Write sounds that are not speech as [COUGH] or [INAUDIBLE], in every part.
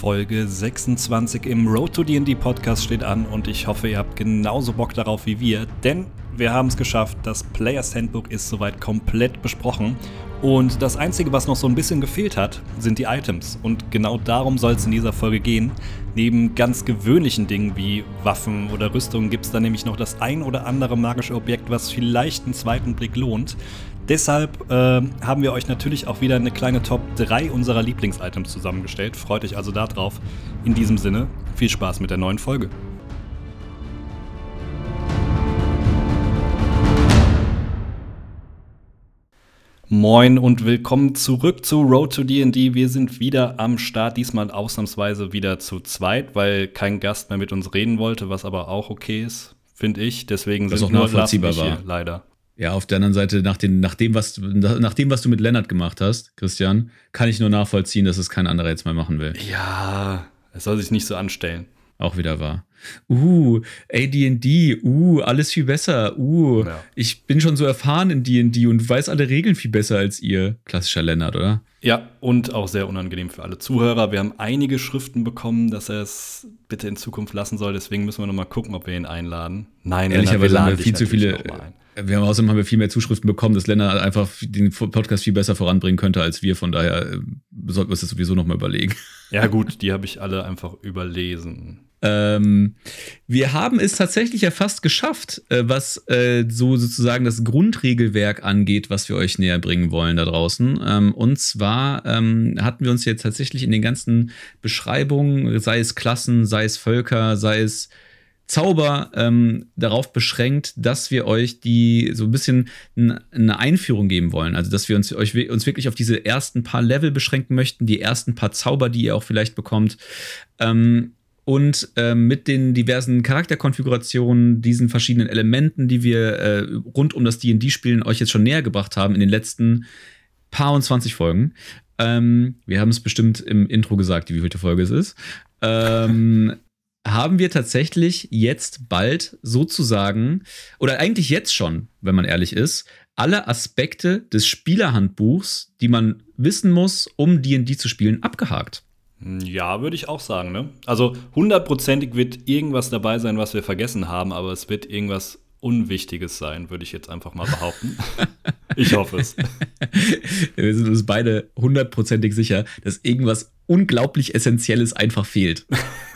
Folge 26 im Road to D&D Podcast steht an und ich hoffe, ihr habt genauso Bock darauf wie wir, denn wir haben es geschafft, das Players Handbook ist soweit komplett besprochen und das Einzige, was noch so ein bisschen gefehlt hat, sind die Items. Und genau darum soll es in dieser Folge gehen. Neben ganz gewöhnlichen Dingen wie Waffen oder Rüstungen gibt es da nämlich noch das ein oder andere magische Objekt, was vielleicht einen zweiten Blick lohnt. Deshalb äh, haben wir euch natürlich auch wieder eine kleine Top 3 unserer Lieblingsitems zusammengestellt. Freut euch also darauf. In diesem Sinne, viel Spaß mit der neuen Folge. Moin und willkommen zurück zu Road to D&D. Wir sind wieder am Start, diesmal ausnahmsweise wieder zu zweit, weil kein Gast mehr mit uns reden wollte, was aber auch okay ist, finde ich. Deswegen was sind auch nachvollziehbar war. Hier, leider. Ja, auf der anderen Seite, nach, den, nach, dem, was, nach dem, was du mit Lennart gemacht hast, Christian, kann ich nur nachvollziehen, dass es kein anderer jetzt mal machen will. Ja, es soll sich nicht so anstellen. Auch wieder wahr. Uh, AD&D, uh, alles viel besser. Uh, ja. ich bin schon so erfahren in D&D und weiß alle Regeln viel besser als ihr. Klassischer Lennart, oder? Ja, und auch sehr unangenehm für alle Zuhörer. Wir haben einige Schriften bekommen, dass er es bitte in Zukunft lassen soll. Deswegen müssen wir noch mal gucken, ob wir ihn einladen. Nein, ehrlicherweise haben wir viel zu viele. Wir haben außerdem haben wir viel mehr Zuschriften bekommen, dass Lennart einfach den Podcast viel besser voranbringen könnte als wir. Von daher äh, sollten wir es sowieso noch mal überlegen. Ja gut, die habe ich alle einfach überlesen. Ähm, wir haben es tatsächlich ja fast geschafft, äh, was äh, so sozusagen das Grundregelwerk angeht, was wir euch näher bringen wollen da draußen. Ähm, und zwar ähm, hatten wir uns jetzt tatsächlich in den ganzen Beschreibungen, sei es Klassen, sei es Völker, sei es Zauber ähm, darauf beschränkt, dass wir euch die so ein bisschen eine Einführung geben wollen. Also, dass wir uns, euch, uns wirklich auf diese ersten paar Level beschränken möchten, die ersten paar Zauber, die ihr auch vielleicht bekommt. Ähm, und äh, mit den diversen Charakterkonfigurationen, diesen verschiedenen Elementen, die wir äh, rund um das DD-Spielen euch jetzt schon näher gebracht haben in den letzten paar und 20 Folgen. Ähm, wir haben es bestimmt im Intro gesagt, wie viele Folge es ist. Ähm, haben wir tatsächlich jetzt bald sozusagen, oder eigentlich jetzt schon, wenn man ehrlich ist, alle Aspekte des Spielerhandbuchs, die man wissen muss, um DD zu spielen, abgehakt. Ja, würde ich auch sagen. Ne? Also hundertprozentig wird irgendwas dabei sein, was wir vergessen haben, aber es wird irgendwas Unwichtiges sein, würde ich jetzt einfach mal behaupten. ich hoffe es. [LAUGHS] Wir sind uns beide hundertprozentig sicher, dass irgendwas unglaublich Essentielles einfach fehlt.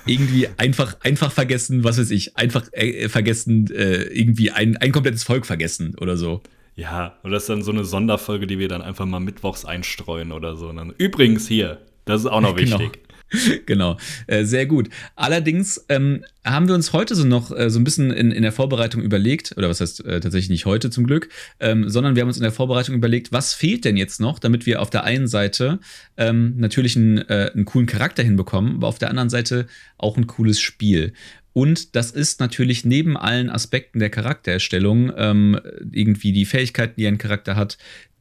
irgendwie einfach, einfach vergessen, was weiß ich, einfach äh, vergessen, äh, irgendwie ein, ein komplettes Volk vergessen oder so. Ja, und das ist dann so eine Sonderfolge, die wir dann einfach mal mittwochs einstreuen oder so. Dann, übrigens hier, das ist auch noch genau. wichtig. [LAUGHS] genau, äh, sehr gut. Allerdings ähm, haben wir uns heute so noch äh, so ein bisschen in, in der Vorbereitung überlegt, oder was heißt äh, tatsächlich nicht heute zum Glück, ähm, sondern wir haben uns in der Vorbereitung überlegt, was fehlt denn jetzt noch, damit wir auf der einen Seite ähm, natürlich einen, äh, einen coolen Charakter hinbekommen, aber auf der anderen Seite auch ein cooles Spiel. Und das ist natürlich neben allen Aspekten der Charaktererstellung ähm, irgendwie die Fähigkeiten, die ein Charakter hat,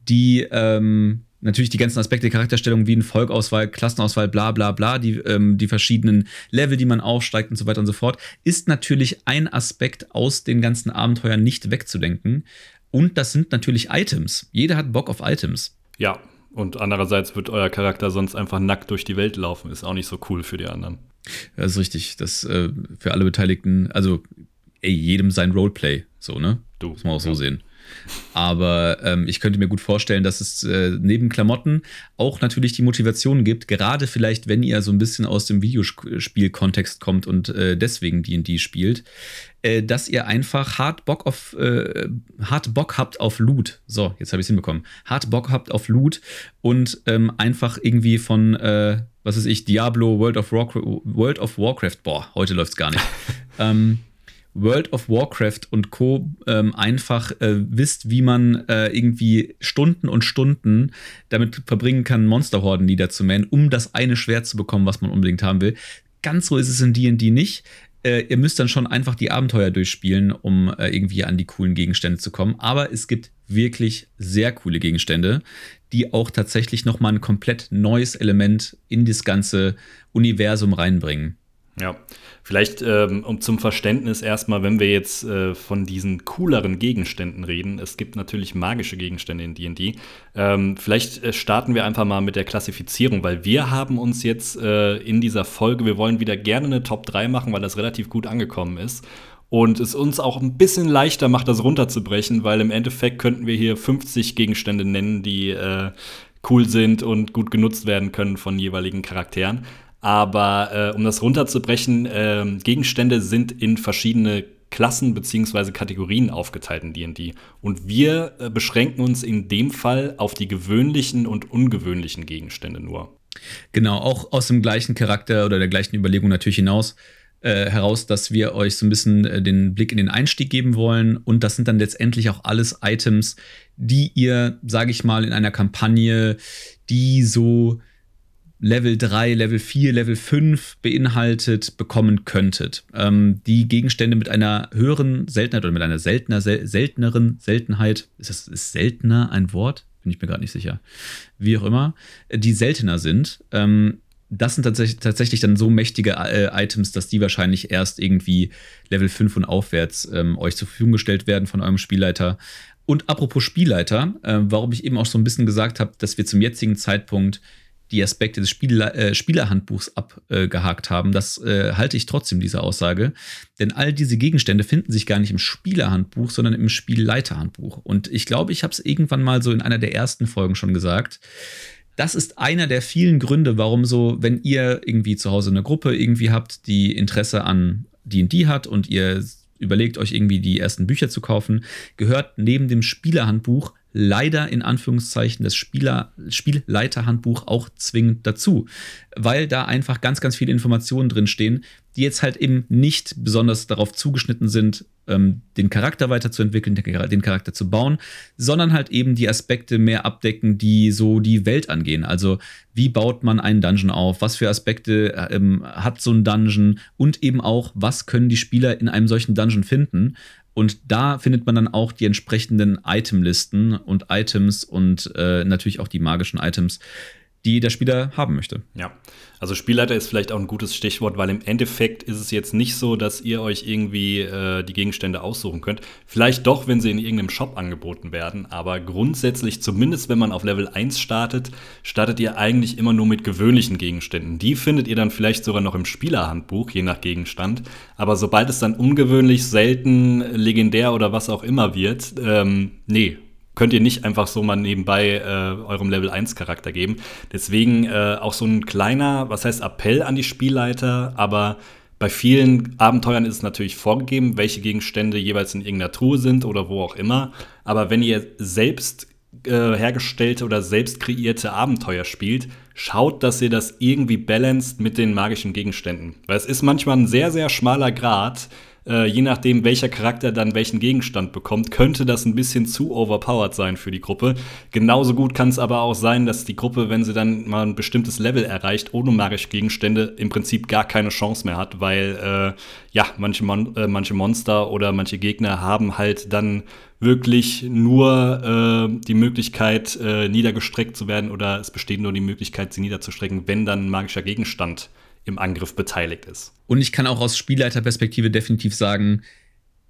die ähm, natürlich die ganzen Aspekte der Charakterstellung wie ein Volkauswahl, Klassenauswahl, bla bla bla, die, ähm, die verschiedenen Level, die man aufsteigt und so weiter und so fort, ist natürlich ein Aspekt aus den ganzen Abenteuern nicht wegzudenken. Und das sind natürlich Items. Jeder hat Bock auf Items. Ja, und andererseits wird euer Charakter sonst einfach nackt durch die Welt laufen. Ist auch nicht so cool für die anderen. Das ist richtig. Das äh, für alle Beteiligten, also ey, jedem sein Roleplay, so, ne? Du. Muss man auch so sehen. Aber ähm, ich könnte mir gut vorstellen, dass es äh, neben Klamotten auch natürlich die Motivation gibt, gerade vielleicht, wenn ihr so ein bisschen aus dem Videospiel-Kontext kommt und äh, deswegen DD spielt, äh, dass ihr einfach hart Bock auf äh, hart Bock habt auf Loot. So, jetzt habe ich es hinbekommen. Hart Bock habt auf Loot und ähm, einfach irgendwie von äh, was ist ich, Diablo, World of, Warcraft, World of Warcraft, boah, heute läuft es gar nicht. [LAUGHS] ähm, World of Warcraft und Co. Ähm, einfach äh, wisst, wie man äh, irgendwie Stunden und Stunden damit verbringen kann, Monsterhorden niederzumähen, um das eine Schwert zu bekommen, was man unbedingt haben will. Ganz so ist es in D&D nicht. Äh, ihr müsst dann schon einfach die Abenteuer durchspielen, um äh, irgendwie an die coolen Gegenstände zu kommen. Aber es gibt wirklich sehr coole Gegenstände, die auch tatsächlich nochmal ein komplett neues Element in das ganze Universum reinbringen. Ja, vielleicht ähm, um zum Verständnis erstmal, wenn wir jetzt äh, von diesen cooleren Gegenständen reden, es gibt natürlich magische Gegenstände in D&D. Ähm, vielleicht äh, starten wir einfach mal mit der Klassifizierung, weil wir haben uns jetzt äh, in dieser Folge, wir wollen wieder gerne eine Top 3 machen, weil das relativ gut angekommen ist. Und es uns auch ein bisschen leichter macht, das runterzubrechen, weil im Endeffekt könnten wir hier 50 Gegenstände nennen, die äh, cool sind und gut genutzt werden können von jeweiligen Charakteren. Aber äh, um das runterzubrechen, äh, Gegenstände sind in verschiedene Klassen bzw. Kategorien aufgeteilt in DD. Und wir äh, beschränken uns in dem Fall auf die gewöhnlichen und ungewöhnlichen Gegenstände nur. Genau, auch aus dem gleichen Charakter oder der gleichen Überlegung natürlich hinaus äh, heraus, dass wir euch so ein bisschen äh, den Blick in den Einstieg geben wollen. Und das sind dann letztendlich auch alles Items, die ihr, sage ich mal, in einer Kampagne, die so Level 3, Level 4, Level 5 beinhaltet, bekommen könntet. Ähm, die Gegenstände mit einer höheren Seltenheit oder mit einer seltener, sel selteneren Seltenheit, ist das ist seltener ein Wort? Bin ich mir gerade nicht sicher. Wie auch immer, die seltener sind. Ähm, das sind tatsächlich, tatsächlich dann so mächtige äh, Items, dass die wahrscheinlich erst irgendwie Level 5 und aufwärts ähm, euch zur Verfügung gestellt werden von eurem Spielleiter. Und apropos Spielleiter, äh, warum ich eben auch so ein bisschen gesagt habe, dass wir zum jetzigen Zeitpunkt die Aspekte des Spiel, äh, Spielerhandbuchs abgehakt haben. Das äh, halte ich trotzdem, diese Aussage. Denn all diese Gegenstände finden sich gar nicht im Spielerhandbuch, sondern im Spielleiterhandbuch. Und ich glaube, ich habe es irgendwann mal so in einer der ersten Folgen schon gesagt. Das ist einer der vielen Gründe, warum so, wenn ihr irgendwie zu Hause eine Gruppe irgendwie habt, die Interesse an D&D hat und ihr überlegt euch irgendwie die ersten Bücher zu kaufen, gehört neben dem Spielerhandbuch leider in Anführungszeichen das Spieler, Spielleiterhandbuch auch zwingend dazu, weil da einfach ganz, ganz viele Informationen drinstehen, die jetzt halt eben nicht besonders darauf zugeschnitten sind, ähm, den Charakter weiterzuentwickeln, den Charakter zu bauen, sondern halt eben die Aspekte mehr abdecken, die so die Welt angehen. Also wie baut man einen Dungeon auf, was für Aspekte ähm, hat so ein Dungeon und eben auch, was können die Spieler in einem solchen Dungeon finden. Und da findet man dann auch die entsprechenden Itemlisten und Items und äh, natürlich auch die magischen Items, die der Spieler haben möchte. Ja, also Spielleiter ist vielleicht auch ein gutes Stichwort, weil im Endeffekt ist es jetzt nicht so, dass ihr euch irgendwie äh, die Gegenstände aussuchen könnt. Vielleicht doch, wenn sie in irgendeinem Shop angeboten werden, aber grundsätzlich, zumindest wenn man auf Level 1 startet, startet ihr eigentlich immer nur mit gewöhnlichen Gegenständen. Die findet ihr dann vielleicht sogar noch im Spielerhandbuch, je nach Gegenstand. Aber sobald es dann ungewöhnlich, selten, legendär oder was auch immer wird, ähm, nee, könnt ihr nicht einfach so mal nebenbei äh, eurem Level 1 Charakter geben. Deswegen äh, auch so ein kleiner, was heißt Appell an die Spielleiter, aber bei vielen Abenteuern ist es natürlich vorgegeben, welche Gegenstände jeweils in irgendeiner Truhe sind oder wo auch immer. Aber wenn ihr selbst äh, hergestellte oder selbst kreierte Abenteuer spielt, schaut, dass ihr das irgendwie balanced mit den magischen Gegenständen. Weil es ist manchmal ein sehr, sehr schmaler Grad, äh, je nachdem, welcher Charakter dann welchen Gegenstand bekommt, könnte das ein bisschen zu overpowered sein für die Gruppe. Genauso gut kann es aber auch sein, dass die Gruppe, wenn sie dann mal ein bestimmtes Level erreicht, ohne magische Gegenstände im Prinzip gar keine Chance mehr hat, weil äh, ja, manche, Mon äh, manche Monster oder manche Gegner haben halt dann wirklich nur äh, die Möglichkeit, äh, niedergestreckt zu werden oder es besteht nur die Möglichkeit, sie niederzustrecken, wenn dann ein magischer Gegenstand im Angriff beteiligt ist. Und ich kann auch aus Spielleiterperspektive definitiv sagen,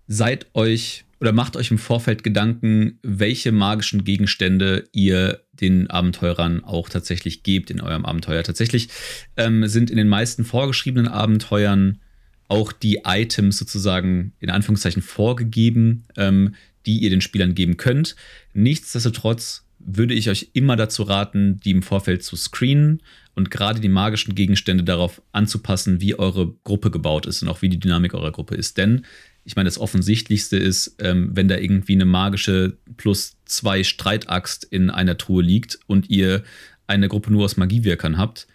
seid euch oder macht euch im Vorfeld Gedanken, welche magischen Gegenstände ihr den Abenteurern auch tatsächlich gebt in eurem Abenteuer. Tatsächlich ähm, sind in den meisten vorgeschriebenen Abenteuern auch die Items sozusagen in Anführungszeichen vorgegeben, ähm, die ihr den Spielern geben könnt. Nichtsdestotrotz würde ich euch immer dazu raten, die im Vorfeld zu screenen und gerade die magischen Gegenstände darauf anzupassen, wie eure Gruppe gebaut ist und auch wie die Dynamik eurer Gruppe ist. Denn ich meine, das Offensichtlichste ist, ähm, wenn da irgendwie eine magische plus zwei Streitaxt in einer Truhe liegt und ihr eine Gruppe nur aus Magiewirkern habt,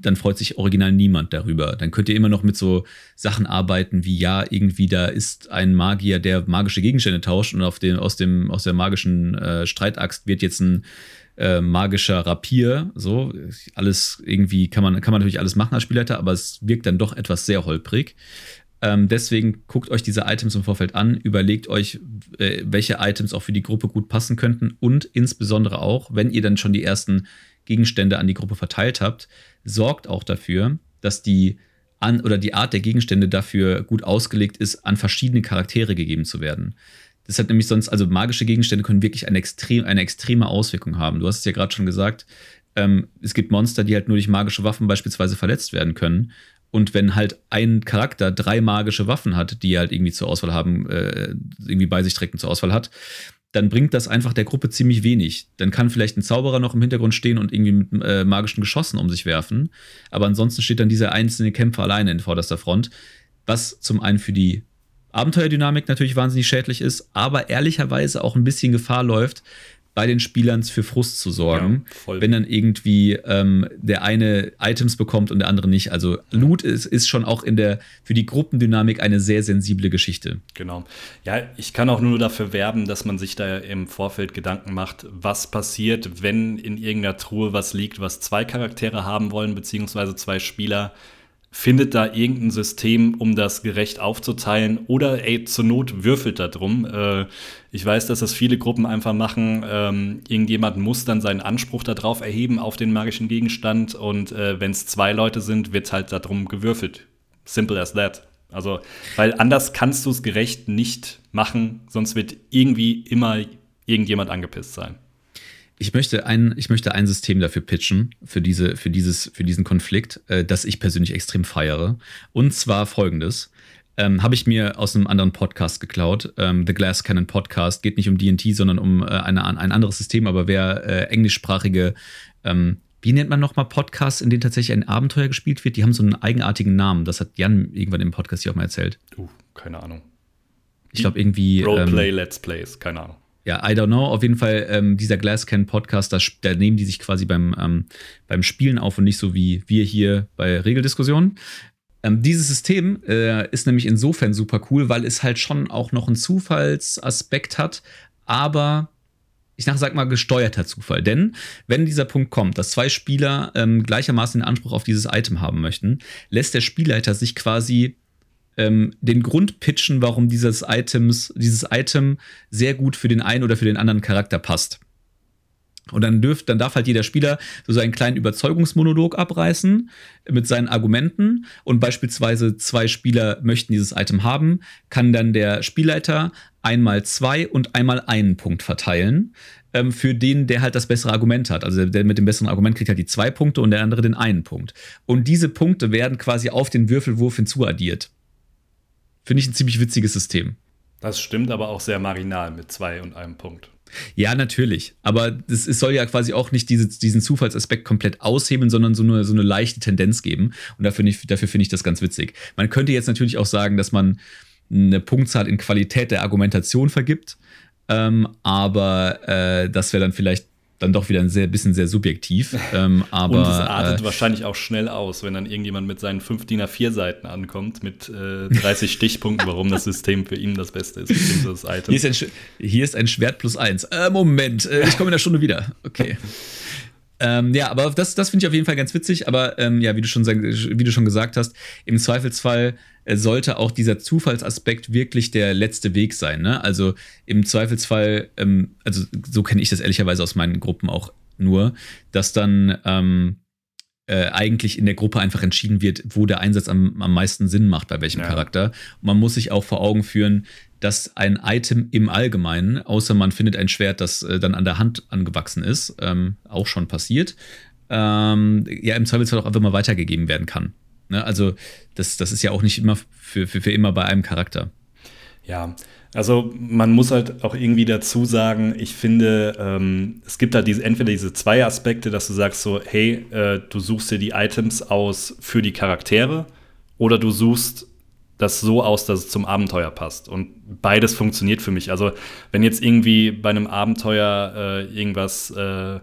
dann freut sich original niemand darüber. Dann könnt ihr immer noch mit so Sachen arbeiten wie, ja, irgendwie da ist ein Magier, der magische Gegenstände tauscht und auf den, aus, dem, aus der magischen äh, Streitaxt wird jetzt ein äh, magischer Rapier. So, alles irgendwie kann man, kann man natürlich alles machen als Spielleiter, aber es wirkt dann doch etwas sehr holprig. Ähm, deswegen guckt euch diese Items im Vorfeld an, überlegt euch, äh, welche Items auch für die Gruppe gut passen könnten und insbesondere auch, wenn ihr dann schon die ersten Gegenstände an die Gruppe verteilt habt, sorgt auch dafür, dass die an oder die Art der Gegenstände dafür gut ausgelegt ist, an verschiedene Charaktere gegeben zu werden. Das hat nämlich sonst, also magische Gegenstände können wirklich eine, extrem, eine extreme Auswirkung haben. Du hast es ja gerade schon gesagt, ähm, es gibt Monster, die halt nur durch magische Waffen beispielsweise verletzt werden können. Und wenn halt ein Charakter drei magische Waffen hat, die er halt irgendwie zur Auswahl haben, äh, irgendwie bei sich trägt und zur Auswahl hat, dann bringt das einfach der Gruppe ziemlich wenig. Dann kann vielleicht ein Zauberer noch im Hintergrund stehen und irgendwie mit äh, magischen Geschossen um sich werfen. Aber ansonsten steht dann dieser einzelne Kämpfer alleine in vorderster Front. Was zum einen für die Abenteuerdynamik natürlich wahnsinnig schädlich ist, aber ehrlicherweise auch ein bisschen Gefahr läuft, bei den Spielern für Frust zu sorgen, ja, wenn dann irgendwie ähm, der eine Items bekommt und der andere nicht. Also Loot ist, ist schon auch in der für die Gruppendynamik eine sehr sensible Geschichte. Genau. Ja, ich kann auch nur dafür werben, dass man sich da im Vorfeld Gedanken macht, was passiert, wenn in irgendeiner Truhe was liegt, was zwei Charaktere haben wollen, beziehungsweise zwei Spieler findet da irgendein System, um das gerecht aufzuteilen oder ey, zur Not würfelt da drum. Äh, ich weiß, dass das viele Gruppen einfach machen. Ähm, irgendjemand muss dann seinen Anspruch darauf erheben auf den magischen Gegenstand und äh, wenn es zwei Leute sind, wird halt darum gewürfelt. Simple as that. Also, weil anders kannst du es gerecht nicht machen, sonst wird irgendwie immer irgendjemand angepisst sein. Ich möchte ein, ich möchte ein System dafür pitchen, für, diese, für, dieses, für diesen Konflikt, äh, das ich persönlich extrem feiere. Und zwar folgendes. Ähm, Habe ich mir aus einem anderen Podcast geklaut. Ähm, The Glass Cannon Podcast geht nicht um DT, sondern um äh, eine, ein anderes System. Aber wer äh, englischsprachige, ähm, wie nennt man nochmal Podcasts, in denen tatsächlich ein Abenteuer gespielt wird? Die haben so einen eigenartigen Namen. Das hat Jan irgendwann im Podcast hier auch mal erzählt. Uh, keine Ahnung. Ich glaube irgendwie. Roleplay, ähm, Let's Plays, keine Ahnung ja, I don't know. Auf jeden Fall, ähm, dieser Glasscan Podcast, da, da, nehmen die sich quasi beim, ähm, beim Spielen auf und nicht so wie wir hier bei Regeldiskussionen. Ähm, dieses System äh, ist nämlich insofern super cool, weil es halt schon auch noch einen Zufallsaspekt hat, aber ich sag mal gesteuerter Zufall. Denn wenn dieser Punkt kommt, dass zwei Spieler ähm, gleichermaßen den Anspruch auf dieses Item haben möchten, lässt der Spielleiter sich quasi ähm, den Grund pitchen, warum dieses Items, dieses Item sehr gut für den einen oder für den anderen Charakter passt. Und dann, dürft, dann darf halt jeder Spieler so seinen kleinen Überzeugungsmonolog abreißen mit seinen Argumenten. Und beispielsweise zwei Spieler möchten dieses Item haben, kann dann der Spielleiter einmal zwei und einmal einen Punkt verteilen, ähm, für den, der halt das bessere Argument hat. Also der mit dem besseren Argument kriegt halt die zwei Punkte und der andere den einen Punkt. Und diese Punkte werden quasi auf den Würfelwurf hinzuaddiert. Finde ich ein ziemlich witziges System. Das stimmt aber auch sehr marginal mit zwei und einem Punkt. Ja, natürlich. Aber es, es soll ja quasi auch nicht diese, diesen Zufallsaspekt komplett aushebeln, sondern so eine, so eine leichte Tendenz geben. Und dafür, nicht, dafür finde ich das ganz witzig. Man könnte jetzt natürlich auch sagen, dass man eine Punktzahl in Qualität der Argumentation vergibt. Ähm, aber äh, das wäre dann vielleicht dann doch wieder ein sehr, bisschen sehr subjektiv. [LAUGHS] Ähm, aber, und es artet äh, wahrscheinlich auch schnell aus, wenn dann irgendjemand mit seinen 5 DIN A4-Seiten ankommt mit äh, 30 [LAUGHS] Stichpunkten, warum das System für ihn das Beste ist, das Item. Hier ist ein, hier ist ein Schwert plus eins. Äh, Moment, äh, ich komme in der Stunde wieder. Okay. [LAUGHS] Ähm, ja, aber das, das finde ich auf jeden Fall ganz witzig. Aber ähm, ja, wie du, schon, wie du schon gesagt hast, im Zweifelsfall sollte auch dieser Zufallsaspekt wirklich der letzte Weg sein. Ne? Also im Zweifelsfall, ähm, also so kenne ich das ehrlicherweise aus meinen Gruppen auch nur, dass dann ähm, äh, eigentlich in der Gruppe einfach entschieden wird, wo der Einsatz am, am meisten Sinn macht, bei welchem ja. Charakter. Und man muss sich auch vor Augen führen, dass ein Item im Allgemeinen, außer man findet ein Schwert, das äh, dann an der Hand angewachsen ist, ähm, auch schon passiert, ähm, ja im Zweifelsfall auch einfach mal weitergegeben werden kann. Ne? Also das, das ist ja auch nicht immer für, für, für immer bei einem Charakter. Ja, also man muss halt auch irgendwie dazu sagen, ich finde, ähm, es gibt halt diese, entweder diese zwei Aspekte, dass du sagst so, hey, äh, du suchst dir die Items aus für die Charaktere oder du suchst das so aus, dass es zum Abenteuer passt. Und beides funktioniert für mich. Also wenn jetzt irgendwie bei einem Abenteuer äh, irgendwas äh,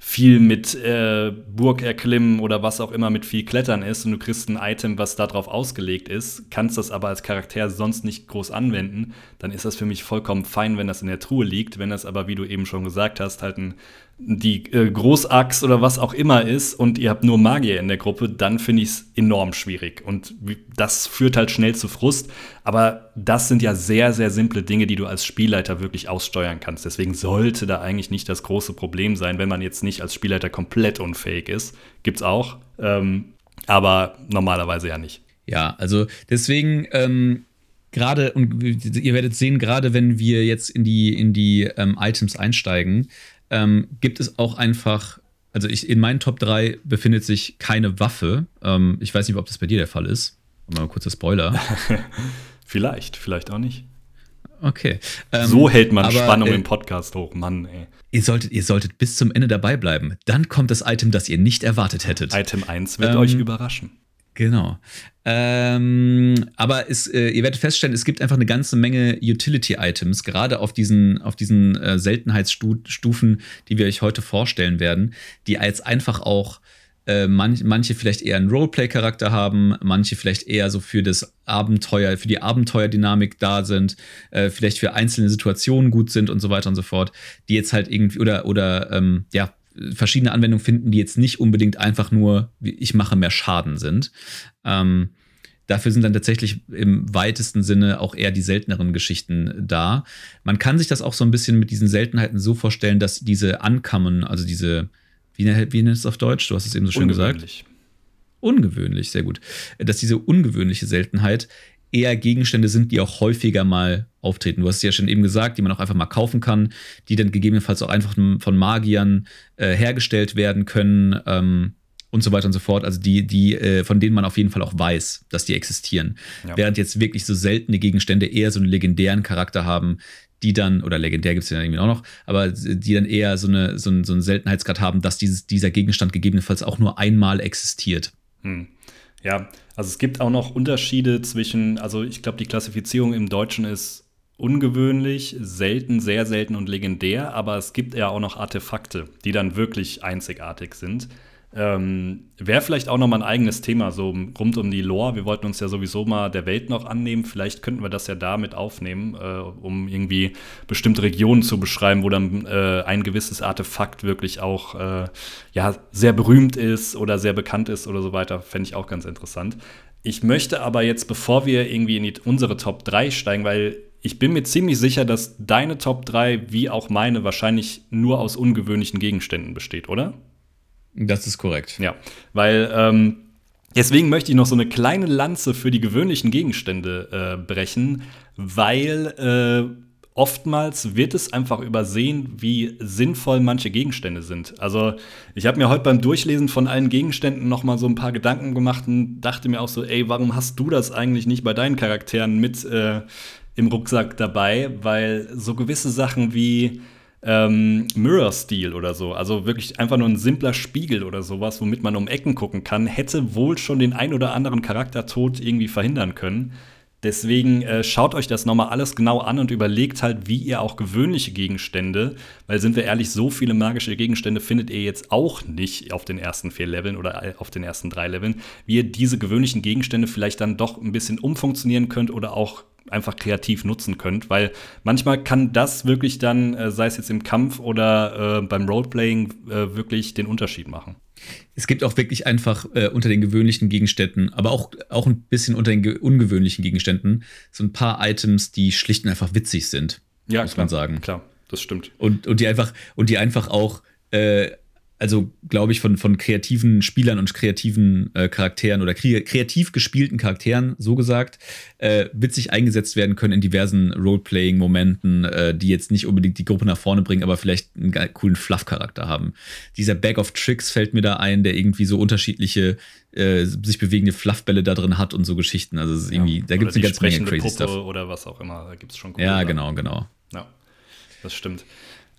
viel mit äh, Burg erklimmen oder was auch immer mit viel Klettern ist und du kriegst ein Item, was darauf ausgelegt ist, kannst das aber als Charakter sonst nicht groß anwenden, dann ist das für mich vollkommen fein, wenn das in der Truhe liegt. Wenn das aber, wie du eben schon gesagt hast, halt ein die äh, Großaxt oder was auch immer ist und ihr habt nur Magier in der Gruppe, dann finde ich es enorm schwierig. Und das führt halt schnell zu Frust. Aber das sind ja sehr, sehr simple Dinge, die du als Spielleiter wirklich aussteuern kannst. Deswegen sollte da eigentlich nicht das große Problem sein, wenn man jetzt nicht als Spielleiter komplett unfähig ist. Gibt's auch. Ähm, aber normalerweise ja nicht. Ja, also deswegen ähm, gerade, und ihr werdet sehen, gerade wenn wir jetzt in die, in die ähm, Items einsteigen, ähm, gibt es auch einfach, also ich, in meinen Top 3 befindet sich keine Waffe. Ähm, ich weiß nicht, ob das bei dir der Fall ist. Mal kurzer Spoiler. [LAUGHS] vielleicht, vielleicht auch nicht. Okay. Ähm, so hält man aber, Spannung äh, im Podcast hoch, Mann, ey. Ihr solltet, ihr solltet bis zum Ende dabei bleiben. Dann kommt das Item, das ihr nicht erwartet hättet. Item 1 wird euch überraschen. Genau. Ähm, aber es, äh, ihr werdet feststellen, es gibt einfach eine ganze Menge Utility-Items, gerade auf diesen, auf diesen äh, Seltenheitsstufen, die wir euch heute vorstellen werden, die jetzt einfach auch äh, manch, manche vielleicht eher einen Roleplay-Charakter haben, manche vielleicht eher so für das Abenteuer, für die Abenteuerdynamik da sind, äh, vielleicht für einzelne Situationen gut sind und so weiter und so fort, die jetzt halt irgendwie oder oder ähm, ja verschiedene Anwendungen finden, die jetzt nicht unbedingt einfach nur, ich mache mehr Schaden sind. Ähm, dafür sind dann tatsächlich im weitesten Sinne auch eher die selteneren Geschichten da. Man kann sich das auch so ein bisschen mit diesen Seltenheiten so vorstellen, dass diese Ankommen, also diese, wie, wie nennt es auf Deutsch? Du hast es eben so schön Ungewöhnlich. gesagt. Ungewöhnlich, sehr gut. Dass diese ungewöhnliche Seltenheit eher Gegenstände sind, die auch häufiger mal auftreten. Du hast es ja schon eben gesagt, die man auch einfach mal kaufen kann, die dann gegebenenfalls auch einfach von Magiern äh, hergestellt werden können ähm, und so weiter und so fort. Also die, die, äh, von denen man auf jeden Fall auch weiß, dass die existieren. Ja. Während jetzt wirklich so seltene Gegenstände eher so einen legendären Charakter haben, die dann, oder legendär gibt es ja irgendwie auch noch, aber die dann eher so, eine, so, einen, so einen Seltenheitsgrad haben, dass dieses, dieser Gegenstand gegebenenfalls auch nur einmal existiert. Hm. Ja, also es gibt auch noch Unterschiede zwischen, also ich glaube, die Klassifizierung im Deutschen ist ungewöhnlich, selten, sehr selten und legendär, aber es gibt ja auch noch Artefakte, die dann wirklich einzigartig sind. Ähm, Wäre vielleicht auch noch mal ein eigenes Thema, so rund um die Lore. Wir wollten uns ja sowieso mal der Welt noch annehmen. Vielleicht könnten wir das ja damit aufnehmen, äh, um irgendwie bestimmte Regionen zu beschreiben, wo dann äh, ein gewisses Artefakt wirklich auch äh, ja, sehr berühmt ist oder sehr bekannt ist oder so weiter. Fände ich auch ganz interessant. Ich möchte aber jetzt, bevor wir irgendwie in die, unsere Top 3 steigen, weil ich bin mir ziemlich sicher, dass deine Top 3 wie auch meine wahrscheinlich nur aus ungewöhnlichen Gegenständen besteht, oder? Das ist korrekt. Ja, weil ähm, deswegen möchte ich noch so eine kleine Lanze für die gewöhnlichen Gegenstände äh, brechen, weil äh, oftmals wird es einfach übersehen, wie sinnvoll manche Gegenstände sind. Also ich habe mir heute beim Durchlesen von allen Gegenständen noch mal so ein paar Gedanken gemacht und dachte mir auch so, ey, warum hast du das eigentlich nicht bei deinen Charakteren mit äh, im Rucksack dabei? Weil so gewisse Sachen wie ähm, Mirror Steel oder so, also wirklich einfach nur ein simpler Spiegel oder sowas, womit man um Ecken gucken kann, hätte wohl schon den ein oder anderen Charaktertod irgendwie verhindern können. Deswegen äh, schaut euch das nochmal alles genau an und überlegt halt, wie ihr auch gewöhnliche Gegenstände, weil sind wir ehrlich, so viele magische Gegenstände findet ihr jetzt auch nicht auf den ersten vier Leveln oder äh, auf den ersten drei Leveln, wie ihr diese gewöhnlichen Gegenstände vielleicht dann doch ein bisschen umfunktionieren könnt oder auch einfach kreativ nutzen könnt, weil manchmal kann das wirklich dann, äh, sei es jetzt im Kampf oder äh, beim Roleplaying, äh, wirklich den Unterschied machen. Es gibt auch wirklich einfach äh, unter den gewöhnlichen Gegenständen, aber auch, auch ein bisschen unter den ungewöhnlichen Gegenständen, so ein paar Items, die schlicht und einfach witzig sind. Ja, muss klar, man sagen. Klar, das stimmt. Und, und die einfach, und die einfach auch äh, also glaube ich, von, von kreativen Spielern und kreativen äh, Charakteren oder kre kreativ gespielten Charakteren, so gesagt, äh, witzig eingesetzt werden können in diversen Roleplaying-Momenten, äh, die jetzt nicht unbedingt die Gruppe nach vorne bringen, aber vielleicht einen coolen Fluff-Charakter haben. Dieser Bag of Tricks fällt mir da ein, der irgendwie so unterschiedliche äh, sich bewegende Fluffbälle da drin hat und so Geschichten. Also irgendwie, ja, da gibt es eine ganze Menge crazy Puppe Stuff. Oder was auch immer, da gibt es schon coole Ja, genau, genau. Ja, das stimmt.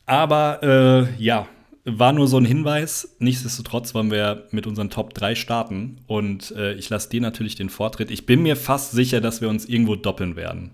Aber äh, ja, war nur so ein Hinweis. Nichtsdestotrotz wollen wir mit unseren Top 3 starten. Und äh, ich lasse dir natürlich den Vortritt. Ich bin mir fast sicher, dass wir uns irgendwo doppeln werden.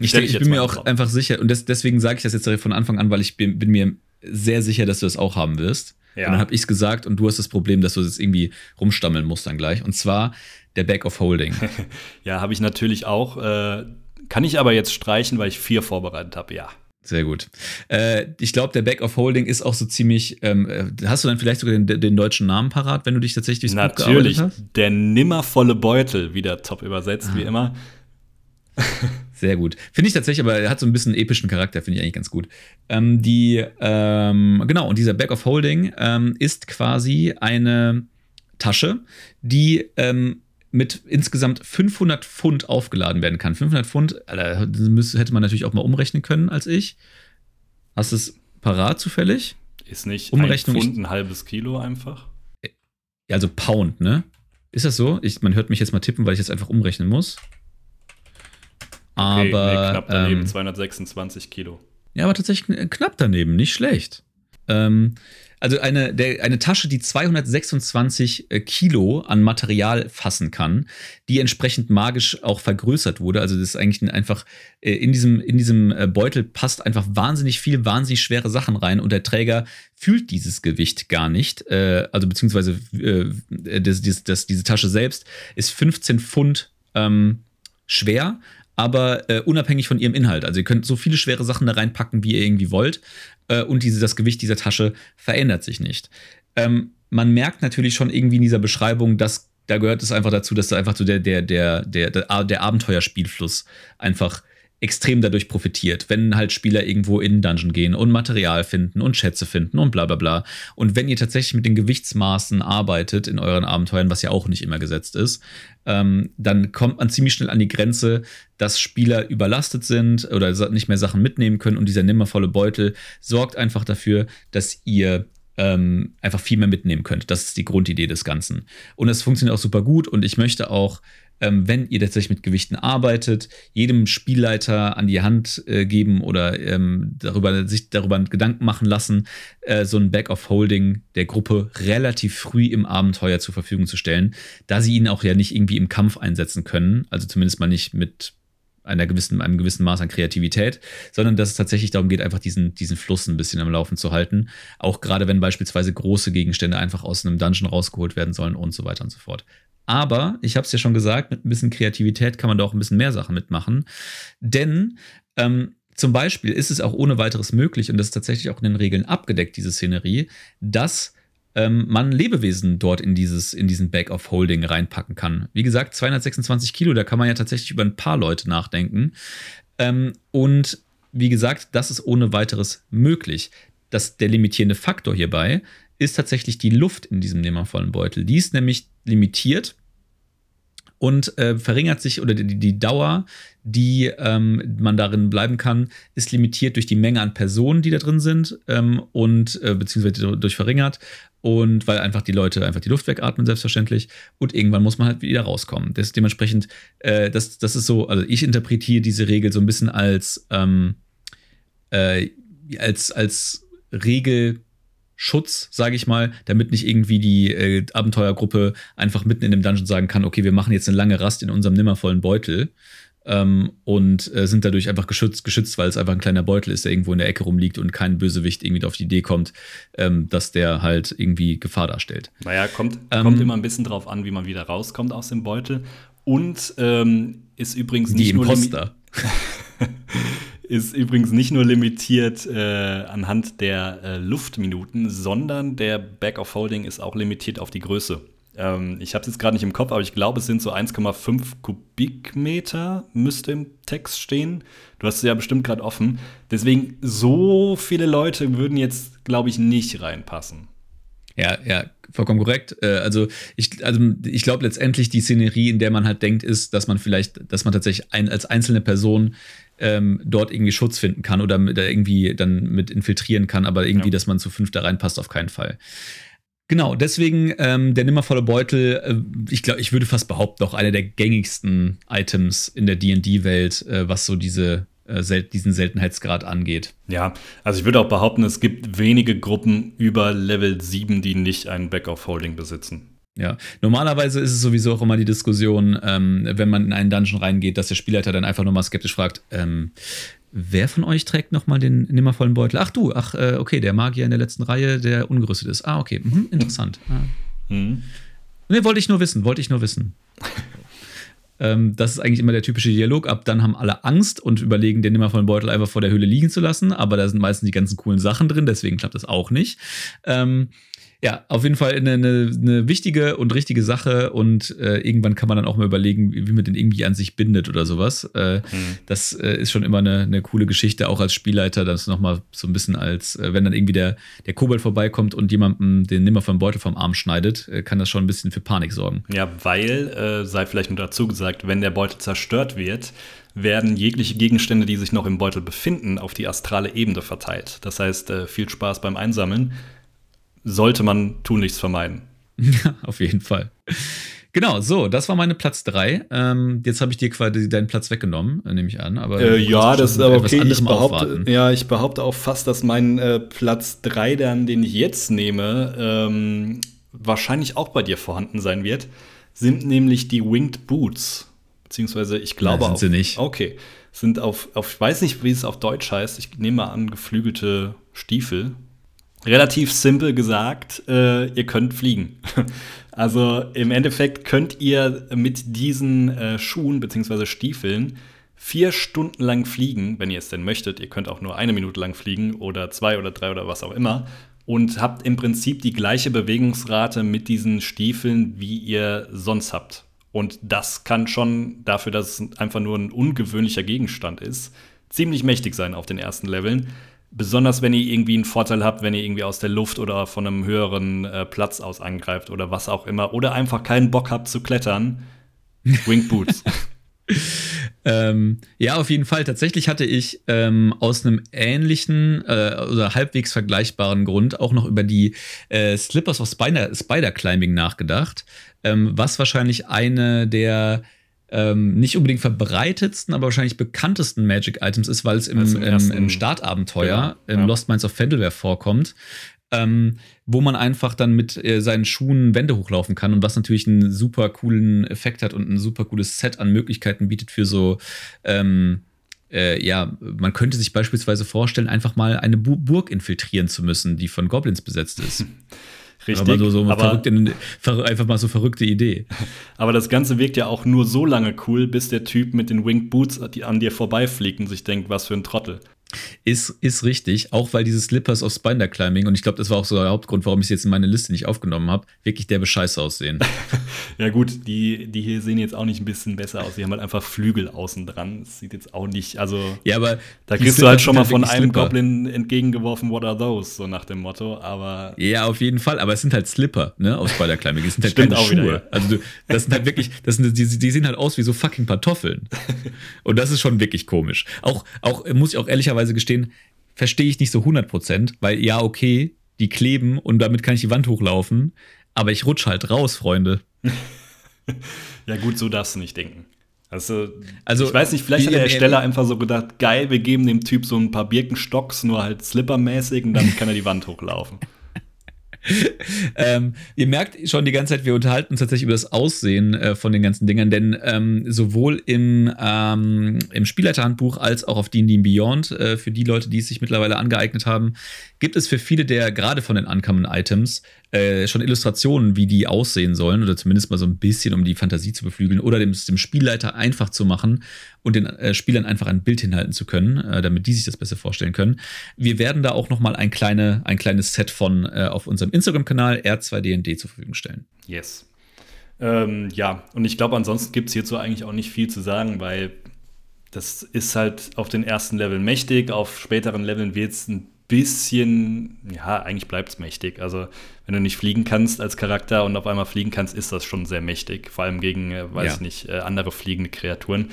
Ich, ich, ich bin mir auch drauf. einfach sicher. Und das, deswegen sage ich das jetzt von Anfang an, weil ich bin, bin mir sehr sicher, dass du das auch haben wirst. Ja. Und dann habe ich es gesagt und du hast das Problem, dass du es irgendwie rumstammeln musst dann gleich. Und zwar der Back of Holding. [LAUGHS] ja, habe ich natürlich auch. Äh, kann ich aber jetzt streichen, weil ich vier vorbereitet habe, ja. Sehr gut. Äh, ich glaube, der Back of Holding ist auch so ziemlich. Ähm, äh, hast du dann vielleicht sogar den, den, deutschen Namen parat, wenn du dich tatsächlich Natürlich. Der nimmervolle Beutel, wieder top übersetzt, ah. wie immer. [LAUGHS] Sehr gut. Finde ich tatsächlich, aber er hat so ein bisschen epischen Charakter, finde ich eigentlich ganz gut. Ähm, die, ähm, genau, und dieser Back of Holding ähm, ist quasi eine Tasche, die ähm, mit insgesamt 500 Pfund aufgeladen werden kann. 500 Pfund, das hätte man natürlich auch mal umrechnen können als ich. Hast du es parat zufällig? Ist nicht Umrechnung ein Pfund ein halbes Kilo einfach? Ja, also Pound, ne? Ist das so? Ich, man hört mich jetzt mal tippen, weil ich jetzt einfach umrechnen muss. Okay, Aber. nee, knapp daneben, ähm, 226 Kilo. Ja, aber tatsächlich kn- knapp daneben, nicht schlecht. Ähm, also eine, der, eine Tasche, die 226 äh, Kilo an Material fassen kann, die entsprechend magisch auch vergrößert wurde. Also das ist eigentlich ein- einfach äh, in diesem, in diesem äh, Beutel passt einfach wahnsinnig viel, wahnsinnig schwere Sachen rein und der Träger fühlt dieses Gewicht gar nicht. Also beziehungsweise das, das, das, diese Tasche selbst ist 15 Pfund ähm, schwer, aber äh, unabhängig von ihrem Inhalt. Also ihr könnt so viele schwere Sachen da reinpacken, wie ihr irgendwie wollt. Äh, und diese, das Gewicht dieser Tasche verändert sich nicht. Ähm, man merkt natürlich schon irgendwie in dieser Beschreibung, dass da gehört es einfach dazu, dass da einfach so der, der, der, der, der, der Abenteuerspielfluss einfach extrem dadurch profitiert, wenn halt Spieler irgendwo in den Dungeon gehen und Material finden und Schätze finden und bla bla bla. Und wenn ihr tatsächlich mit den Gewichtsmaßen arbeitet in euren Abenteuern, was ja auch nicht immer gesetzt ist, ähm, dann kommt man ziemlich schnell an die Grenze, dass Spieler überlastet sind oder nicht mehr Sachen mitnehmen können und dieser nimmervolle Beutel sorgt einfach dafür, dass ihr ähm, einfach viel mehr mitnehmen könnt. Das ist die Grundidee des Ganzen. Und es funktioniert auch super gut und ich möchte auch, ähm, wenn ihr tatsächlich mit Gewichten arbeitet, jedem Spielleiter an die Hand äh, geben oder ähm, darüber, sich darüber Gedanken machen lassen, äh, so ein Back of Holding der Gruppe relativ früh im Abenteuer zur Verfügung zu stellen, da sie ihn auch ja nicht irgendwie im Kampf einsetzen können, also zumindest mal nicht mit einer gewissen, einem gewissen Maß an Kreativität, sondern dass es tatsächlich darum geht, einfach diesen, diesen Fluss ein bisschen am Laufen zu halten. Auch gerade wenn beispielsweise große Gegenstände einfach aus einem Dungeon rausgeholt werden sollen und so weiter und so fort. Aber, ich habe es ja schon gesagt, mit ein bisschen Kreativität kann man da auch ein bisschen mehr Sachen mitmachen. Denn ähm, zum Beispiel ist es auch ohne weiteres möglich, und das ist tatsächlich auch in den Regeln abgedeckt, diese Szenerie, dass ähm, man Lebewesen dort in, dieses, in diesen Bag of Holding reinpacken kann. Wie gesagt, 226 Kilo, da kann man ja tatsächlich über ein paar Leute nachdenken. Ähm, und wie gesagt, das ist ohne weiteres möglich. Das, der limitierende Faktor hierbei ist tatsächlich die Luft in diesem nimmervollen Beutel. Die ist nämlich limitiert und äh, verringert sich oder die, die Dauer, die ähm, man darin bleiben kann, ist limitiert durch die Menge an Personen, die da drin sind ähm, und äh, beziehungsweise durch verringert und weil einfach die Leute einfach die Luft wegatmen, selbstverständlich. Und irgendwann muss man halt wieder rauskommen. Das, dementsprechend, äh, das, das ist so, also ich interpretiere diese Regel so ein bisschen als, ähm, äh, als, als Regelschutz, sage ich mal, damit nicht irgendwie die äh, Abenteuergruppe einfach mitten in dem Dungeon sagen kann, okay, wir machen jetzt eine lange Rast in unserem nimmervollen Beutel. Ähm, und äh, sind dadurch einfach geschützt, geschützt, weil es einfach ein kleiner Beutel ist, der irgendwo in der Ecke rumliegt und kein Bösewicht irgendwie auf die Idee kommt, ähm, dass der halt irgendwie Gefahr darstellt. Naja, kommt, Ähm, kommt immer ein bisschen drauf an, wie man wieder rauskommt aus dem Beutel. Und ähm, ist übrigens Die nicht nur limi- Imposter. [LAUGHS] ist übrigens nicht nur limitiert äh, anhand der äh, Luftminuten, sondern der Back of Holding ist auch limitiert auf die Größe. Ähm, ich habe es jetzt gerade nicht im Kopf, aber ich glaube, es sind so 1,5 Kubikmeter, müsste im Text stehen. Du hast es ja bestimmt gerade offen. Deswegen, so viele Leute würden jetzt, glaube ich, nicht reinpassen. Ja, ja, vollkommen korrekt. Äh, Also ich, also ich glaube letztendlich die Szenerie, in der man halt denkt, ist, dass man vielleicht, dass man tatsächlich ein, als einzelne Person ähm, dort irgendwie Schutz finden kann oder da irgendwie dann mit infiltrieren kann, aber irgendwie, Ja. dass man zu fünf da reinpasst, auf keinen Fall. Genau, deswegen ähm, der nimmervolle Beutel, äh, ich glaube, ich würde fast behaupten, auch einer der gängigsten Items in der D&D-Welt, äh, was so diese, äh, sel diesen Seltenheitsgrad angeht. Ja, also ich würde auch behaupten, es gibt wenige Gruppen über Level 7, die nicht einen Back of Holding besitzen. Ja, normalerweise ist es sowieso auch immer die Diskussion, ähm, wenn man in einen Dungeon reingeht, dass der Spielleiter dann einfach nochmal skeptisch fragt, ähm, wer von euch trägt nochmal den nimmervollen Beutel? Ach du, ach, äh, okay, der Magier in der letzten Reihe, der ungerüstet ist. Ah, okay, mhm, interessant. Ah. Mhm. Nee, wollte ich nur wissen, wollte ich nur wissen. [LAUGHS] ähm, das ist eigentlich immer der typische Dialog. Ab dann haben alle Angst und überlegen, den nimmervollen Beutel einfach vor der Höhle liegen zu lassen. Aber da sind meistens die ganzen coolen Sachen drin, deswegen klappt das auch nicht. Ähm, Ja, auf jeden Fall eine, eine, eine wichtige und richtige Sache und äh, irgendwann kann man dann auch mal überlegen, wie, wie man den irgendwie an sich bindet oder sowas. Äh, mhm. Das äh, ist schon immer eine, eine, coole Geschichte, auch als Spielleiter, das nochmal so ein bisschen als, äh, wenn dann irgendwie der, der Kobold vorbeikommt und jemandem den Nimmer vom Beutel vom Arm schneidet, äh, kann das schon ein bisschen für Panik sorgen. Ja, weil, äh, sei vielleicht nur dazu gesagt, wenn der Beutel zerstört wird, werden jegliche Gegenstände, die sich noch im Beutel befinden, auf die astrale Ebene verteilt. Das heißt, viel Spaß beim Einsammeln sollte man tunlichst vermeiden. Ja, [LAUGHS] auf jeden Fall. Genau, so, das war meine Platz 3. Ähm, jetzt habe ich dir quasi deinen Platz weggenommen, äh, nehme ich an. Aber äh, ja, das ist aber okay. Ich behaupte, ja, ich behaupte auch fast, dass mein äh, Platz 3, dann, den ich jetzt nehme, ähm, wahrscheinlich auch bei dir vorhanden sein wird. Sind nämlich die Winged Boots. Beziehungsweise, ich glaube Nein, sind sie nicht. Okay. Sind auf, auf, ich weiß nicht, wie es auf Deutsch heißt. Ich nehme mal an, geflügelte Stiefel relativ simpel gesagt, äh, ihr könnt fliegen. [LAUGHS] also im Endeffekt könnt ihr mit diesen äh, Schuhen bzw. Stiefeln vier Stunden lang fliegen, wenn ihr es denn möchtet. Ihr könnt auch nur eine Minute lang fliegen oder zwei oder drei oder was auch immer. Und habt im Prinzip die gleiche Bewegungsrate mit diesen Stiefeln, wie ihr sonst habt. Und das kann schon dafür, dass es einfach nur ein ungewöhnlicher Gegenstand ist, ziemlich mächtig sein auf den ersten Leveln. Besonders wenn ihr irgendwie einen Vorteil habt, wenn ihr irgendwie aus der Luft oder von einem höheren äh, Platz aus angreift oder was auch immer. Oder einfach keinen Bock habt zu klettern. [LAUGHS] Wing Boots. [LAUGHS] ähm, ja, auf jeden Fall. Tatsächlich hatte ich ähm, aus einem ähnlichen äh, oder halbwegs vergleichbaren Grund auch noch über die äh, Slippers of Spider, Spider Climbing nachgedacht, ähm, was wahrscheinlich eine der ähm, nicht unbedingt verbreitetsten, aber wahrscheinlich bekanntesten Magic-Items ist, weil es im, im, im, im Startabenteuer, ja, im ja. Lost Minds of Fendelware vorkommt. Ähm, wo man einfach dann mit äh, seinen Schuhen Wände hochlaufen kann und was natürlich einen super coolen Effekt hat und ein super cooles Set an Möglichkeiten bietet für so, ähm, äh, ja, man könnte sich beispielsweise vorstellen, einfach mal eine Bu Burg infiltrieren zu müssen, die von Goblins besetzt ist. [LAUGHS] Richtig. Aber so, so aber, verrückte, einfach mal so verrückte Idee. [LAUGHS] Aber das Ganze wirkt ja auch nur so lange cool, bis der Typ mit den Winged Boots an dir vorbeifliegt und sich denkt, was für ein Trottel. Ist, ist richtig, auch weil diese Slippers of Spider Climbing, und ich glaube, das war auch so der Hauptgrund, warum ich es jetzt in meine Liste nicht aufgenommen habe, wirklich der Bescheiß aussehen. [LAUGHS] ja, gut, die, die hier sehen jetzt auch nicht ein bisschen besser aus. Die haben halt einfach Flügel außen dran. Das sieht jetzt auch nicht, also. Ja, aber. Da kriegst du halt schon mal von einem Slipper. Goblin entgegengeworfen, what are those? So nach dem Motto, aber. Ja, auf jeden Fall, aber es sind halt Slipper, ne, aus Spider Climbing. Es sind halt keine Schuhe. Wieder, ja. Also, du, das sind halt wirklich, das sind, die, die sehen halt aus wie so fucking Kartoffeln. [LAUGHS] und das ist schon wirklich komisch. Auch, auch, muss ich auch ehrlicherweise gestehen, verstehe ich nicht so 100%, weil ja, okay, die kleben und damit kann ich die Wand hochlaufen, aber ich rutsche halt raus, Freunde. [LAUGHS] ja, gut, so darfst du nicht denken. Also, also ich weiß nicht, vielleicht hat der Ersteller einfach so gedacht, geil, wir geben dem Typ so ein paar Birkenstocks, nur halt slippermäßig und dann kann er die Wand hochlaufen. [LAUGHS] ähm, ihr merkt schon die ganze Zeit, wir unterhalten uns tatsächlich über das Aussehen äh, von den ganzen Dingern, denn ähm, sowohl im, ähm, im Spielleiterhandbuch als auch auf D&D Beyond, äh, für die Leute, die es sich mittlerweile angeeignet haben, gibt es für viele der, gerade von den Uncommon Items, äh, schon Illustrationen, wie die aussehen sollen, oder zumindest mal so ein bisschen, um die Fantasie zu beflügeln, oder dem, dem Spielleiter einfach zu machen und den äh, Spielern einfach ein Bild hinhalten zu können, äh, damit die sich das besser vorstellen können. Wir werden da auch noch mal ein, kleine, ein kleines Set von äh, auf unserem Instagram-Kanal R2DND zur Verfügung stellen. Yes. Ähm, ja, und ich glaube, ansonsten gibt es hierzu eigentlich auch nicht viel zu sagen, weil das ist halt auf den ersten Level mächtig, auf späteren Leveln wird es ein bisschen, ja, eigentlich bleibt es mächtig. Also, wenn du nicht fliegen kannst als Charakter und auf einmal fliegen kannst, ist das schon sehr mächtig. Vor allem gegen, äh, weiß ja. ich nicht, äh, andere fliegende Kreaturen.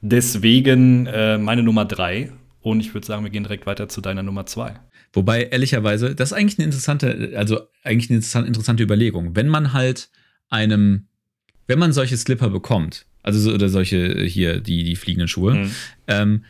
Deswegen äh, meine Nummer drei. Und ich würde sagen, wir gehen direkt weiter zu deiner Nummer zwei. Wobei, ehrlicherweise, das ist eigentlich eine interessante, also eigentlich eine interessante Überlegung. Wenn man halt einem, wenn man solche Slipper bekommt, also so, oder solche hier, die, die fliegenden Schuhe, mhm. ähm,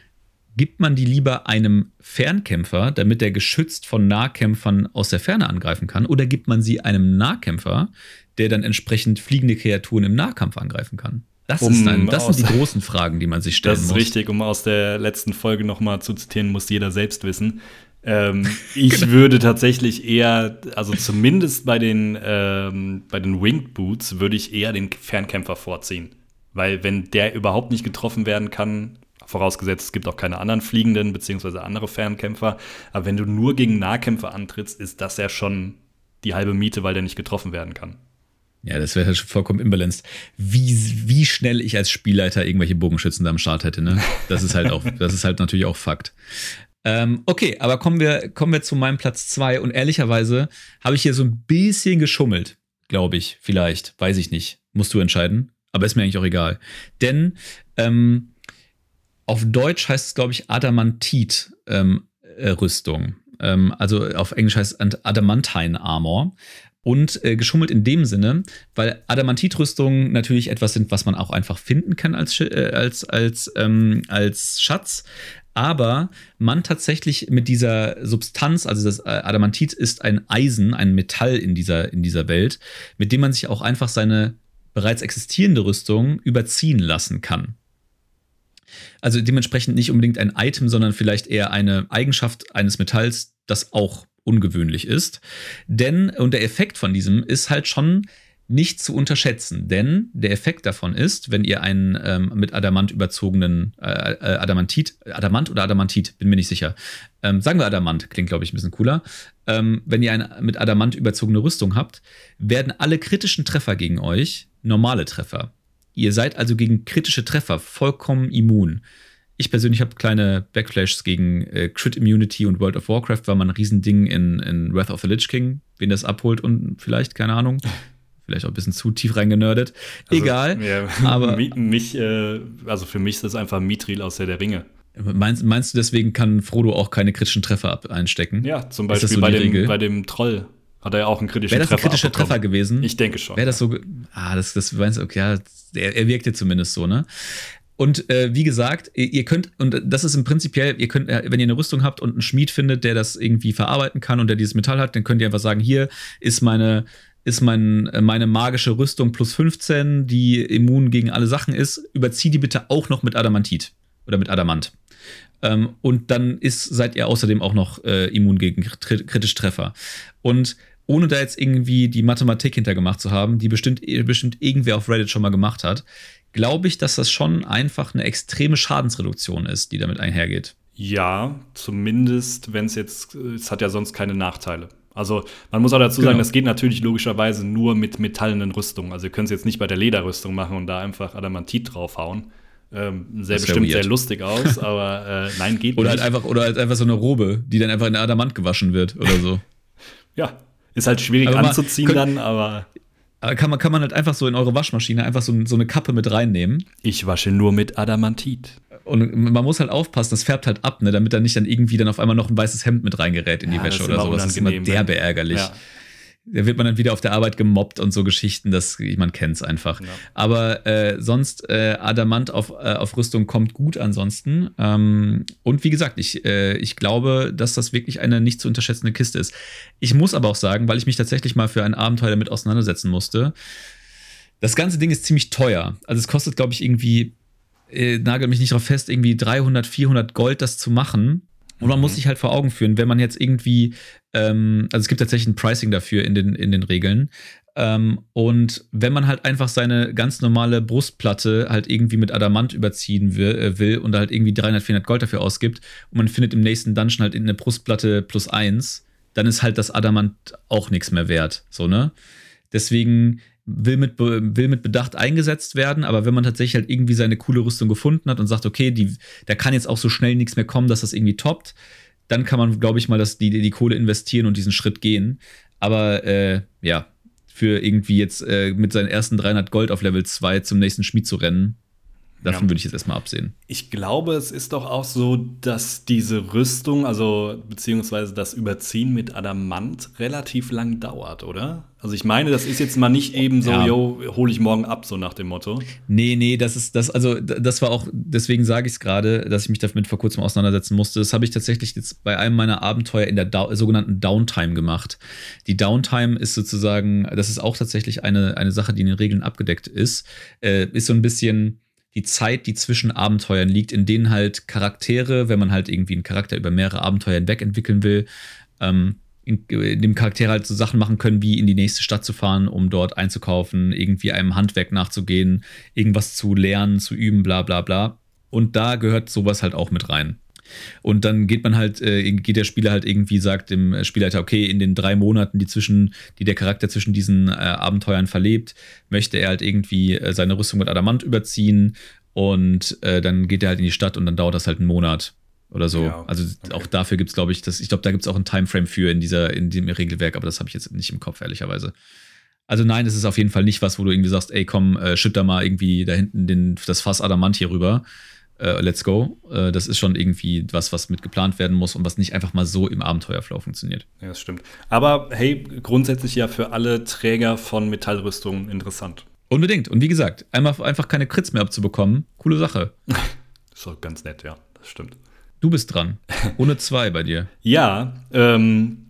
Gibt man die lieber einem Fernkämpfer, damit er geschützt von Nahkämpfern aus der Ferne angreifen kann, oder gibt man sie einem Nahkämpfer, der dann entsprechend fliegende Kreaturen im Nahkampf angreifen kann? Das, um ein, das sind die großen Fragen, die man sich stellen muss. Das ist muss. richtig. Um aus der letzten Folge nochmal zu zitieren, muss jeder selbst wissen. Ähm, [LAUGHS] ich genau. würde tatsächlich eher, also zumindest bei den, ähm, bei den Winged Boots, würde ich eher den Fernkämpfer vorziehen. Weil wenn der überhaupt nicht getroffen werden kann, Vorausgesetzt, es gibt auch keine anderen Fliegenden beziehungsweise andere Fernkämpfer. Aber wenn du nur gegen Nahkämpfer antrittst, ist das ja schon die halbe Miete, weil der nicht getroffen werden kann. Ja, das wäre halt vollkommen imbalanced. Wie, wie schnell ich als Spielleiter irgendwelche Bogenschützen da am Start hätte, ne? Das ist halt auch, [LAUGHS] das ist halt natürlich auch Fakt. Ähm, okay, aber kommen wir, kommen wir zu meinem Platz 2 und ehrlicherweise habe ich hier so ein bisschen geschummelt, glaube ich, vielleicht, weiß ich nicht. Musst du entscheiden, aber ist mir eigentlich auch egal. Denn ähm, auf Deutsch heißt es, glaube ich, Adamantit-Rüstung. Ähm, ähm, also auf Englisch heißt es Adamantine Armor. Und äh, geschummelt in dem Sinne, weil Adamantitrüstungen natürlich etwas sind, was man auch einfach finden kann als, äh, als, als, ähm, als Schatz. Aber man tatsächlich mit dieser Substanz, also das äh, Adamantit ist ein Eisen, ein Metall in dieser, in dieser Welt, mit dem man sich auch einfach seine bereits existierende Rüstung überziehen lassen kann. Also dementsprechend nicht unbedingt ein Item, sondern vielleicht eher eine Eigenschaft eines Metalls, das auch ungewöhnlich ist. Denn, und der Effekt von diesem ist halt schon nicht zu unterschätzen, denn der Effekt davon ist, wenn ihr einen ähm, mit Adamant überzogenen äh, äh, Adamantit, Adamant oder Adamantit, bin mir nicht sicher. Ähm, sagen wir Adamant, klingt glaube ich ein bisschen cooler. Ähm, wenn ihr eine mit Adamant überzogene Rüstung habt, werden alle kritischen Treffer gegen euch normale Treffer. Ihr seid also gegen kritische Treffer vollkommen immun. Ich persönlich habe kleine Backflashes gegen äh, Crit Immunity und World of Warcraft, weil man ein Riesending in, in Wrath of the Lich King, wen das abholt und vielleicht, keine Ahnung. [LAUGHS] Vielleicht auch ein bisschen zu tief reingenördet. Also, Egal. Ja, [LAUGHS] aber mich, äh, also für mich ist das einfach Mithril aus der, der Ringe. Meinst, meinst du, deswegen kann Frodo auch keine kritischen Treffer einstecken? Ja, zum Beispiel so bei, dem, bei dem Troll hat er ja auch einen kritischen Treffer. Wäre das ein kritischer abbekommen. Treffer gewesen? Ich denke schon. Wäre das so. Ah, das, das meinst du, okay, ja, er, er wirkte zumindest so, ne? Und äh, wie gesagt, ihr könnt, und das ist im Prinzipiell, ihr könnt, äh, wenn ihr eine Rüstung habt und einen Schmied findet, der das irgendwie verarbeiten kann und der dieses Metall hat, dann könnt ihr einfach sagen, hier ist meine, ist mein, äh, meine magische Rüstung plus 15, die immun gegen alle Sachen ist, überzieh die bitte auch noch mit Adamantit oder mit Adamant. Ähm, und dann ist, seid ihr außerdem auch noch äh, immun gegen kritische Treffer. Und ohne da jetzt irgendwie die Mathematik hintergemacht zu haben, die bestimmt, bestimmt irgendwer auf Reddit schon mal gemacht hat, glaube ich, dass das schon einfach eine extreme Schadensreduktion ist, die damit einhergeht. Ja, zumindest, wenn es jetzt, es hat ja sonst keine Nachteile. Also man muss auch dazu sagen, genau. das geht natürlich logischerweise nur mit metallenen Rüstungen. Also ihr könnt es jetzt nicht bei der Lederrüstung machen und da einfach Adamantit draufhauen. Ähm, sähe bestimmt weird. sehr lustig aus, [LAUGHS] aber äh, nein, geht oder nicht. Halt einfach, oder halt einfach so eine Robe, die dann einfach in Adamant gewaschen wird oder so. [LAUGHS] ja, ist halt schwierig aber anzuziehen könnt, dann, aber. Kann man, kann man halt einfach so in eure Waschmaschine einfach so, so eine Kappe mit reinnehmen. Ich wasche nur mit Adamantit. Und man muss halt aufpassen, das färbt halt ab, ne, damit da nicht dann irgendwie dann auf einmal noch ein weißes Hemd mit reingerät in die ja, Wäsche oder so. Das ist immer derbe ärgerlich. Ja da wird man dann wieder auf der Arbeit gemobbt und so Geschichten, das, man kennt es einfach. Ja. Aber äh, sonst, äh, Adamant auf, äh, auf Rüstung kommt gut ansonsten. Ähm, und wie gesagt, ich, äh, ich glaube, dass das wirklich eine nicht zu unterschätzende Kiste ist. Ich muss aber auch sagen, weil ich mich tatsächlich mal für ein Abenteuer damit auseinandersetzen musste, das ganze Ding ist ziemlich teuer. Also es kostet, glaube ich, irgendwie, äh, nagel mich nicht drauf fest, irgendwie 300, 400 Gold, das zu machen. Und man muss mhm. sich halt vor Augen führen, wenn man jetzt irgendwie, ähm, also es gibt tatsächlich ein Pricing dafür in den, in den Regeln. Ähm, und wenn man halt einfach seine ganz normale Brustplatte halt irgendwie mit Adamant überziehen will, äh, will und halt irgendwie 300, 400 Gold dafür ausgibt und man findet im nächsten Dungeon halt in eine Brustplatte plus eins, dann ist halt das Adamant auch nichts mehr wert. So, ne? Deswegen will mit, will mit Bedacht eingesetzt werden, aber wenn man tatsächlich halt irgendwie seine coole Rüstung gefunden hat und sagt, okay, die, da kann jetzt auch so schnell nichts mehr kommen, dass das irgendwie toppt, dann kann man, glaube ich, mal das, die, die Kohle investieren und diesen Schritt gehen. Aber äh, ja, für irgendwie jetzt äh, mit seinen ersten 300 Gold auf Level 2 zum nächsten Schmied zu rennen, Davon ja. würde ich jetzt erstmal absehen. Ich glaube, es ist doch auch so, dass diese Rüstung, also beziehungsweise das Überziehen mit Adamant relativ lang dauert, oder? Also ich meine, das ist jetzt mal nicht eben so, ja. yo, hole ich morgen ab, so nach dem Motto. Nee, nee, das ist das, also das war auch, deswegen sage ich es gerade, dass ich mich damit vor kurzem auseinandersetzen musste. Das habe ich tatsächlich jetzt bei einem meiner Abenteuer in der da sogenannten Downtime gemacht. Die Downtime ist sozusagen, das ist auch tatsächlich eine, eine Sache, die in den Regeln abgedeckt ist, äh, ist so ein bisschen die Zeit, die zwischen Abenteuern liegt, in denen halt Charaktere, wenn man halt irgendwie einen Charakter über mehrere Abenteuer hinweg entwickeln will, ähm, in, in, dem Charakter halt so Sachen machen können, wie in die nächste Stadt zu fahren, um dort einzukaufen, irgendwie einem Handwerk nachzugehen, irgendwas zu lernen, zu üben, bla bla bla. Und da gehört sowas halt auch mit rein. Und dann geht man halt, äh, geht der Spieler halt irgendwie, sagt dem Spielleiter, okay, in den drei Monaten, die zwischen, die der Charakter zwischen diesen äh, Abenteuern verlebt, möchte er halt irgendwie äh, seine Rüstung mit Adamant überziehen und äh, dann geht er halt in die Stadt und dann dauert das halt einen Monat oder so. Ja, also okay. auch dafür gibt es, glaube ich, das, ich glaube, da gibt es auch ein Timeframe für in dieser, in dem Regelwerk, aber das habe ich jetzt nicht im Kopf, ehrlicherweise. Also nein, es ist auf jeden Fall nicht was, wo du irgendwie sagst, ey, komm, äh, schütt da mal irgendwie da hinten den, das Fass Adamant hier rüber. Äh, let's go. Äh, das ist schon irgendwie was, was mit geplant werden muss und was nicht einfach mal so im Abenteuerflow funktioniert. Ja, das stimmt. Aber hey, grundsätzlich ja für alle Träger von Metallrüstungen interessant. Unbedingt. Und wie gesagt, einmal einfach keine Crits mehr abzubekommen, coole Sache. [LAUGHS] ist doch ganz nett, ja, das stimmt. Du bist dran. Ohne zwei bei dir. [LAUGHS] ja, ähm,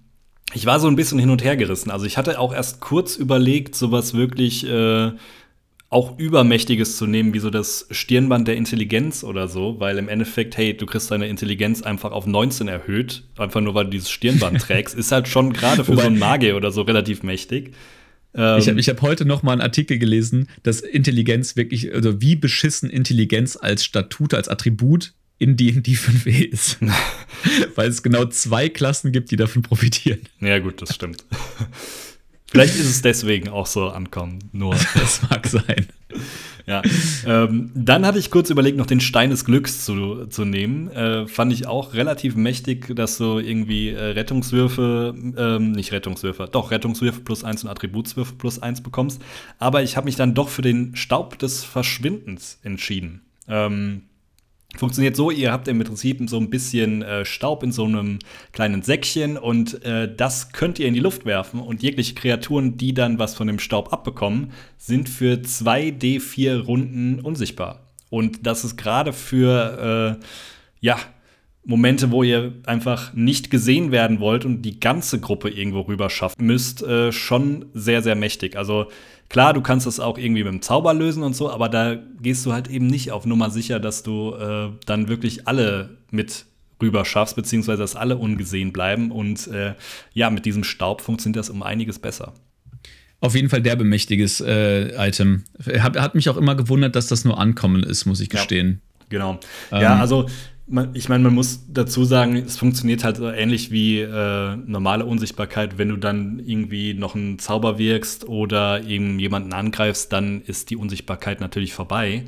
ich war so ein bisschen hin und her gerissen. Also ich hatte auch erst kurz überlegt, sowas wirklich äh, auch Übermächtiges zu nehmen, wie so das Stirnband der Intelligenz oder so, weil im Endeffekt, hey, du kriegst deine Intelligenz einfach auf 19 erhöht, einfach nur weil du dieses Stirnband [LAUGHS] trägst, ist halt schon gerade für Wobei, so einen Magier oder so relativ mächtig. Ähm, ich habe ich hab heute noch mal einen Artikel gelesen, dass Intelligenz wirklich, also wie beschissen Intelligenz als Statut, als Attribut in D&D 5e ist. [LAUGHS] Weil es genau zwei Klassen gibt, die davon profitieren. Ja gut, das stimmt. [LAUGHS] Vielleicht ist es deswegen auch so ankommen, nur. [LAUGHS] Das mag sein. Ja. Ähm, dann hatte ich kurz überlegt, noch den Stein des Glücks zu, zu nehmen. Äh, fand ich auch relativ mächtig, dass du irgendwie äh, Rettungswürfe, ähm, nicht Rettungswürfe, doch Rettungswürfe plus eins und Attributswürfe plus eins bekommst. Aber ich habe mich dann doch für den Staub des Verschwindens entschieden. Ähm, Funktioniert so, ihr habt im Prinzip so ein bisschen äh, Staub in so einem kleinen Säckchen und äh, das könnt ihr in die Luft werfen und jegliche Kreaturen, die dann was von dem Staub abbekommen, sind für 2d4 Runden unsichtbar. Und das ist gerade für, äh, ja, Momente, wo ihr einfach nicht gesehen werden wollt und die ganze Gruppe irgendwo rüber schaffen müsst, äh, schon sehr, sehr mächtig. Also Klar, du kannst das auch irgendwie mit dem Zauber lösen und so, aber da gehst du halt eben nicht auf Nummer sicher, dass du äh, dann wirklich alle mit rüber schaffst, beziehungsweise dass alle ungesehen bleiben. Und äh, ja, mit diesem Staub funktioniert das um einiges besser. Auf jeden Fall derbemächtiges äh, Item. Hat, hat mich auch immer gewundert, dass das nur Ankommen ist, muss ich gestehen. Ja, genau. Ähm, ja, also ich meine, man muss dazu sagen, es funktioniert halt so ähnlich wie äh, normale Unsichtbarkeit. Wenn du dann irgendwie noch einen Zauber wirkst oder eben jemanden angreifst, dann ist die Unsichtbarkeit natürlich vorbei.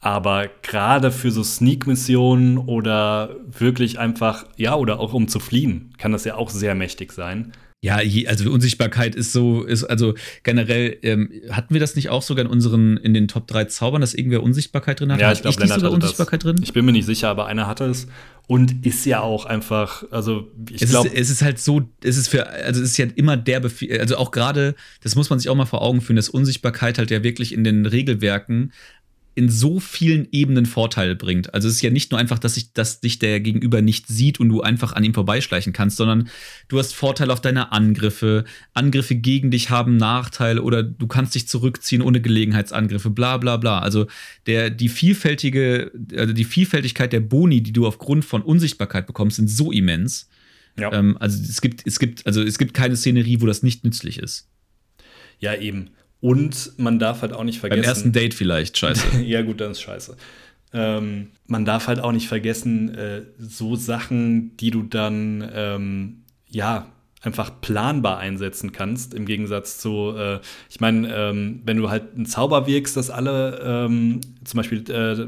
Aber gerade für so Sneak-Missionen oder wirklich einfach, ja, oder auch um zu fliehen, kann das ja auch sehr mächtig sein. Ja, also Unsichtbarkeit ist so, ist also generell, ähm, hatten wir das nicht auch sogar in unseren, in den Top 3 Zaubern, dass irgendwer Unsichtbarkeit drin hat? Ja, ich glaube, Lennart sogar Unsichtbarkeit das. drin. Ich bin mir nicht sicher, aber einer hatte es und ist ja auch einfach, also ich glaube. Es ist halt so, es ist für, also es ist ja immer der Befehl, also auch gerade, das muss man sich auch mal vor Augen führen, dass Unsichtbarkeit halt ja wirklich in den Regelwerken in so vielen Ebenen Vorteile bringt. Also es ist ja nicht nur einfach, dass, ich, dass dich der Gegenüber nicht sieht und du einfach an ihm vorbeischleichen kannst, sondern du hast Vorteile auf deine Angriffe. Angriffe gegen dich haben Nachteile oder du kannst dich zurückziehen ohne Gelegenheitsangriffe, bla bla bla. Also der, die vielfältige, also die Vielfältigkeit der Boni, die du aufgrund von Unsichtbarkeit bekommst, sind so immens. Ja. Ähm, also es gibt, es gibt, also es gibt keine Szenerie, wo das nicht nützlich ist. Ja, eben. Und man darf halt auch nicht vergessen. Beim ersten Date vielleicht, scheiße. [LAUGHS] ja, gut, dann ist scheiße. Ähm, man darf halt auch nicht vergessen, äh, so Sachen, die du dann, ähm, ja, einfach planbar einsetzen kannst, im Gegensatz zu, äh, ich meine, ähm, wenn du halt einen Zauber wirkst, dass alle, ähm, zum Beispiel äh,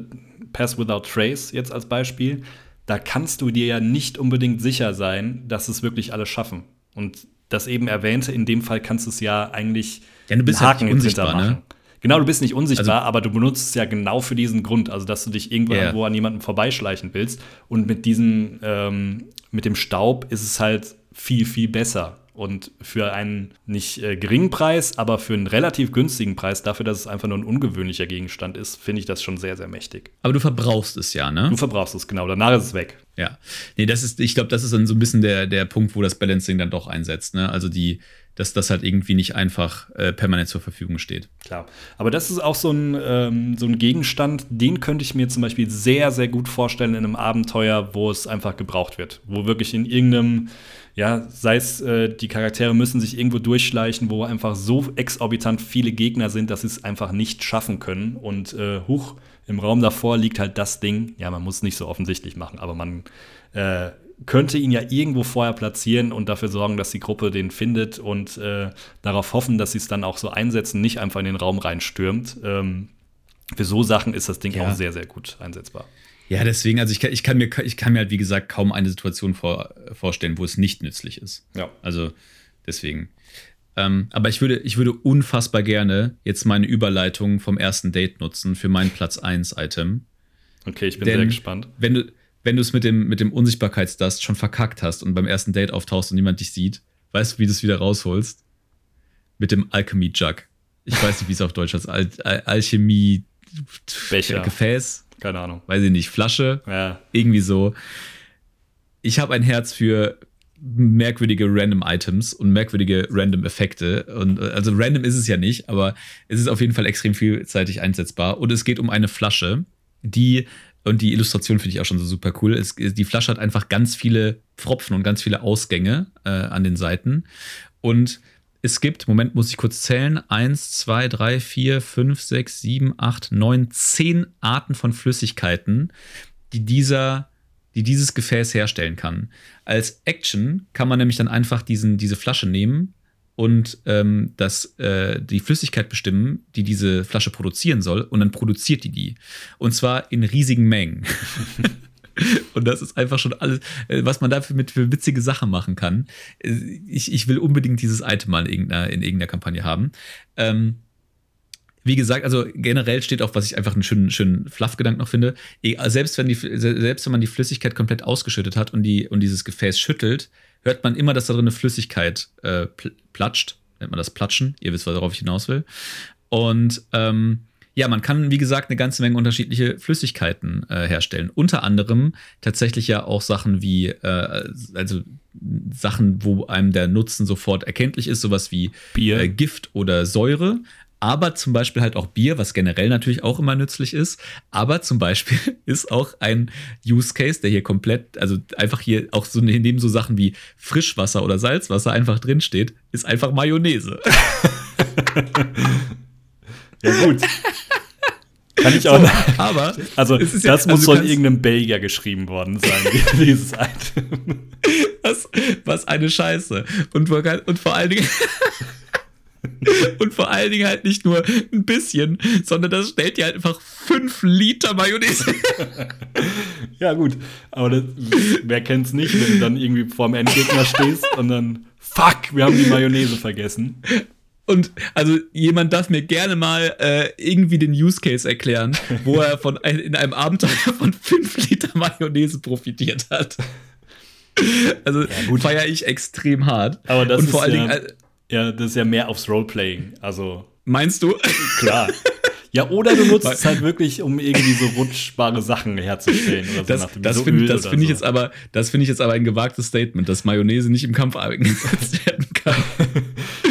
Pass Without Trace jetzt als Beispiel, da kannst du dir ja nicht unbedingt sicher sein, dass es wirklich alle schaffen. Und das eben erwähnte, in dem Fall kannst du es ja eigentlich ja, du bist Haken ja unsichtbar, ne? Genau, du bist nicht unsichtbar, also, aber du benutzt es ja genau für diesen Grund, also dass du dich irgendwo yeah. an jemanden vorbeischleichen willst. Und mit diesem, ähm, mit dem Staub ist es halt viel, viel besser. Und für einen nicht äh, geringen Preis, aber für einen relativ günstigen Preis, dafür, dass es einfach nur ein ungewöhnlicher Gegenstand ist, finde ich das schon sehr, sehr mächtig. Aber du verbrauchst es ja, ne? Du verbrauchst es, genau. Danach ist es weg. Ja. Nee, das ist, ich glaube, das ist dann so ein bisschen der, der Punkt, wo das Balancing dann doch einsetzt, ne? Also die, dass das halt irgendwie nicht einfach äh, permanent zur Verfügung steht. Klar. Aber das ist auch so ein, ähm, so ein Gegenstand, den könnte ich mir zum Beispiel sehr, sehr gut vorstellen in einem Abenteuer, wo es einfach gebraucht wird. Wo wirklich in irgendeinem, ja, sei es, äh, die Charaktere müssen sich irgendwo durchschleichen, wo einfach so exorbitant viele Gegner sind, dass sie es einfach nicht schaffen können. Und äh, huch, im Raum davor liegt halt das Ding. Ja, man muss es nicht so offensichtlich machen, aber man äh, könnte ihn ja irgendwo vorher platzieren und dafür sorgen, dass die Gruppe den findet und äh, darauf hoffen, dass sie es dann auch so einsetzen, nicht einfach in den Raum reinstürmt. Ähm, für so Sachen ist das Ding ja. auch sehr, sehr gut einsetzbar. Ja, deswegen, also ich kann, ich kann, mir, ich kann mir halt, wie gesagt, kaum eine Situation vor, vorstellen, wo es nicht nützlich ist. Ja. Also deswegen. Ähm, aber ich würde, ich würde unfassbar gerne jetzt meine Überleitung vom ersten Date nutzen für mein Platz 1-Item. Okay, ich bin Denn sehr gespannt. Wenn du, wenn du es mit dem, mit dem Unsichtbarkeitsdust schon verkackt hast und beim ersten Date auftauchst und niemand dich sieht, weißt du, wie du es wieder rausholst? Mit dem Alchemy Jug. Ich weiß nicht, wie es auf Deutsch heißt. Al Al Alchemie Becher. Gefäß. Keine Ahnung. Weiß ich nicht. Flasche. Ja. Irgendwie so. Ich habe ein Herz für merkwürdige random Items und merkwürdige random Effekte. Und also random ist es ja nicht, aber es ist auf jeden Fall extrem vielseitig einsetzbar. Und es geht um eine Flasche, die und die Illustration finde ich auch schon so super cool. Es, die Flasche hat einfach ganz viele Pfropfen und ganz viele Ausgänge äh, an den Seiten. Und es gibt, Moment, muss ich kurz zählen, eins, zwei, drei, vier, fünf, sechs, sieben, acht, neun, zehn Arten von Flüssigkeiten, die dieser die dieses Gefäß herstellen kann. Als Action kann man nämlich dann einfach diesen, diese Flasche nehmen, und ähm, das, äh, die Flüssigkeit bestimmen, die diese Flasche produzieren soll, und dann produziert die die. Und zwar in riesigen Mengen. [LAUGHS] und das ist einfach schon alles, äh, was man dafür mit für witzige Sachen machen kann. Äh, ich, ich will unbedingt dieses Item mal in irgendeiner, in irgendeiner Kampagne haben. Ähm, wie gesagt, also generell steht auch, was ich einfach einen schönen, schönen Fluff-Gedanken noch finde. Selbst wenn, die, selbst wenn man die Flüssigkeit komplett ausgeschüttet hat und, die, und dieses Gefäß schüttelt, hört man immer, dass da drin eine Flüssigkeit äh, platscht. Nennt man das Platschen. Ihr wisst, worauf ich hinaus will. Und ähm, ja, man kann, wie gesagt, eine ganze Menge unterschiedliche Flüssigkeiten äh, herstellen. Unter anderem tatsächlich ja auch Sachen wie, äh, also Sachen, wo einem der Nutzen sofort erkenntlich ist, sowas wie. Äh, Gift oder Säure aber zum Beispiel halt auch Bier, was generell natürlich auch immer nützlich ist. Aber zum Beispiel [LAUGHS] ist auch ein Use Case, der hier komplett, also einfach hier auch so neben so Sachen wie Frischwasser oder Salzwasser einfach drin steht, ist einfach Mayonnaise. ja, gut. Kann ich auch. So, aber also das ja, muss also von irgendeinem Belgier geschrieben worden sein, [LAUGHS] dieses Item. [LAUGHS] Was, was eine Scheiße. Und, und vor allen Dingen. [LAUGHS] Und vor allen Dingen halt nicht nur ein bisschen, sondern das stellt dir halt einfach 5 Liter Mayonnaise. [LAUGHS] ja, gut. Aber das, wer kennt's nicht, wenn du dann irgendwie vorm Endgegner stehst und dann, fuck, wir haben die Mayonnaise vergessen. Und also jemand darf mir gerne mal äh, irgendwie den Use Case erklären, wo er von in einem Abenteuer [LAUGHS] von 5 Liter Mayonnaise profitiert hat. Also ja, feiere ich extrem hart. Aber das und vor allen Dingen, äh, ja, das ist ja mehr aufs Roleplaying. Also. Meinst du? Klar. Ja, oder du nutzt es halt wirklich, um irgendwie so rutschbare Sachen herzustellen oder so. Das, das so finde find ich, jetzt aber, das ich jetzt aber ein gewagtes Statement, dass Mayonnaise nicht im Kampf eingesetzt [LAUGHS] werden kann.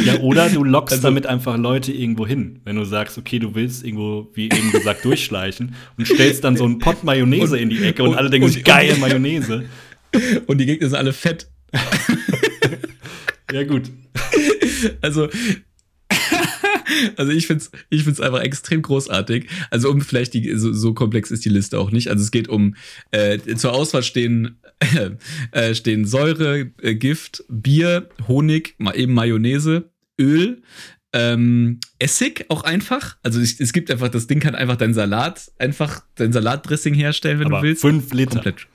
ja, oder du lockst also, damit einfach Leute irgendwo hin. Wenn du sagst, okay, du willst irgendwo, wie eben gesagt, durchschleichen und stellst dann so einen Pott Mayonnaise und, in die Ecke und, und alle denken sich, geil, Mayonnaise. Und die Gegner sind alle fett. [LAUGHS] ja, gut. Also, also ich finde es ich find's einfach extrem großartig. Also um vielleicht die, so, so, komplex ist die Liste auch nicht. Also es geht um, äh, zur Auswahl stehen, [LAUGHS] äh, stehen Säure, äh, Gift, Bier, Honig, eben Mayonnaise, Öl, ähm, Essig auch einfach. Also es, es, gibt einfach, das Ding kann einfach dein Salat, einfach dein Salatdressing herstellen, wenn Aber du willst. Fünf Liter. Komplett.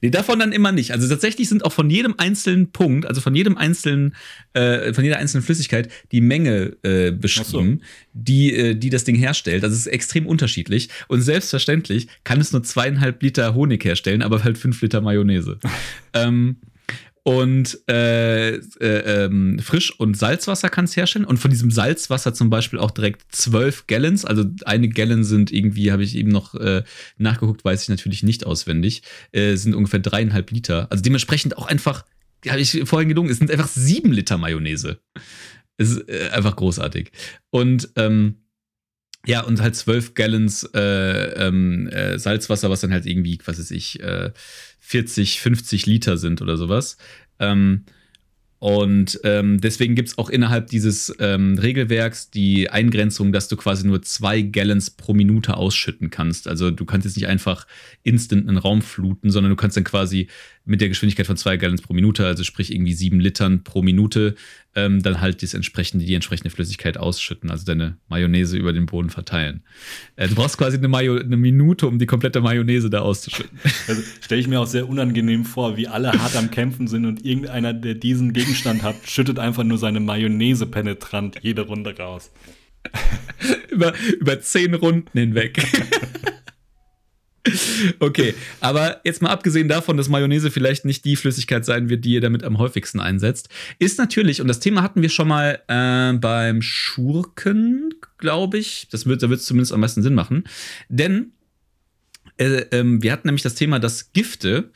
Nee, davon dann immer nicht. Also tatsächlich sind auch von jedem einzelnen Punkt, also von jedem einzelnen, äh, von jeder einzelnen Flüssigkeit die Menge äh, beschrieben, so. die, äh, die das Ding herstellt. Das ist extrem unterschiedlich. Und selbstverständlich kann es nur zweieinhalb Liter Honig herstellen, aber halt fünf Liter Mayonnaise. [LAUGHS] ähm, und äh, äh, ähm, Frisch- und Salzwasser kann es herstellen. Und von diesem Salzwasser zum Beispiel auch direkt zwölf Gallons. Also eine Gallon sind irgendwie, habe ich eben noch äh, nachgeguckt, weiß ich natürlich nicht auswendig, äh, sind ungefähr dreieinhalb Liter. Also dementsprechend auch einfach habe ich vorhin gelungen, es sind einfach sieben Liter Mayonnaise. Es ist äh, einfach großartig. Und ähm, ja, und halt zwölf Gallons äh, ähm, äh, Salzwasser, was dann halt irgendwie, was weiß ich, äh, 40, 50 Liter sind oder sowas. Ähm, und ähm, deswegen gibt es auch innerhalb dieses ähm, Regelwerks die Eingrenzung, dass du quasi nur zwei Gallons pro Minute ausschütten kannst. Also du kannst jetzt nicht einfach instant einen Raum fluten, sondern du kannst dann quasi mit der Geschwindigkeit von zwei Gallons pro Minute, also sprich irgendwie sieben Litern pro Minute, ähm, dann halt das entsprechende, die entsprechende Flüssigkeit ausschütten, also deine Mayonnaise über den Boden verteilen. Äh, du brauchst quasi eine, Mayo eine Minute, um die komplette Mayonnaise da auszuschütten. Also stelle ich mir auch sehr unangenehm vor, wie alle hart am Kämpfen sind und irgendeiner, der diesen Gegenstand hat, schüttet einfach nur seine Mayonnaise penetrant jede Runde raus. [LAUGHS] über, über zehn Runden hinweg. [LAUGHS] Okay, aber jetzt mal abgesehen davon, dass Mayonnaise vielleicht nicht die Flüssigkeit sein wird, die ihr damit am häufigsten einsetzt, ist natürlich, und das Thema hatten wir schon mal äh, beim Schurken, glaube ich, das wird, da wird es zumindest am meisten Sinn machen, denn äh, äh, wir hatten nämlich das Thema, dass Gifte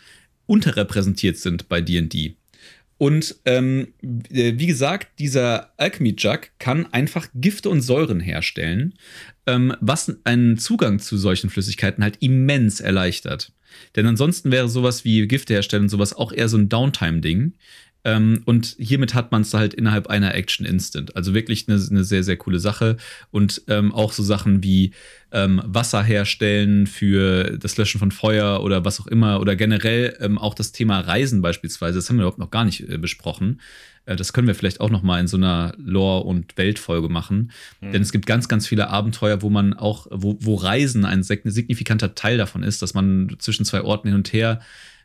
unterrepräsentiert sind bei D&D. Und ähm, äh, wie gesagt, dieser Alchemy Jug kann einfach Gifte und Säuren herstellen, ähm, was einen Zugang zu solchen Flüssigkeiten halt immens erleichtert. Denn ansonsten wäre sowas wie Gifte herstellen und sowas auch eher so ein Downtime-Ding. Ähm, und hiermit hat man es halt innerhalb einer Action Instant. Also wirklich eine, eine sehr, sehr coole Sache. Und ähm, auch so Sachen wie ähm, Wasser herstellen für das Löschen von Feuer oder was auch immer. Oder generell ähm, auch das Thema Reisen beispielsweise. Das haben wir überhaupt noch gar nicht äh, besprochen. Äh, das können wir vielleicht auch noch mal in so einer Lore- und Weltfolge machen. Mhm. Denn es gibt ganz, ganz viele Abenteuer, wo man auch, wo, wo Reisen ein signifikanter Teil davon ist, dass man zwischen zwei Orten hin und her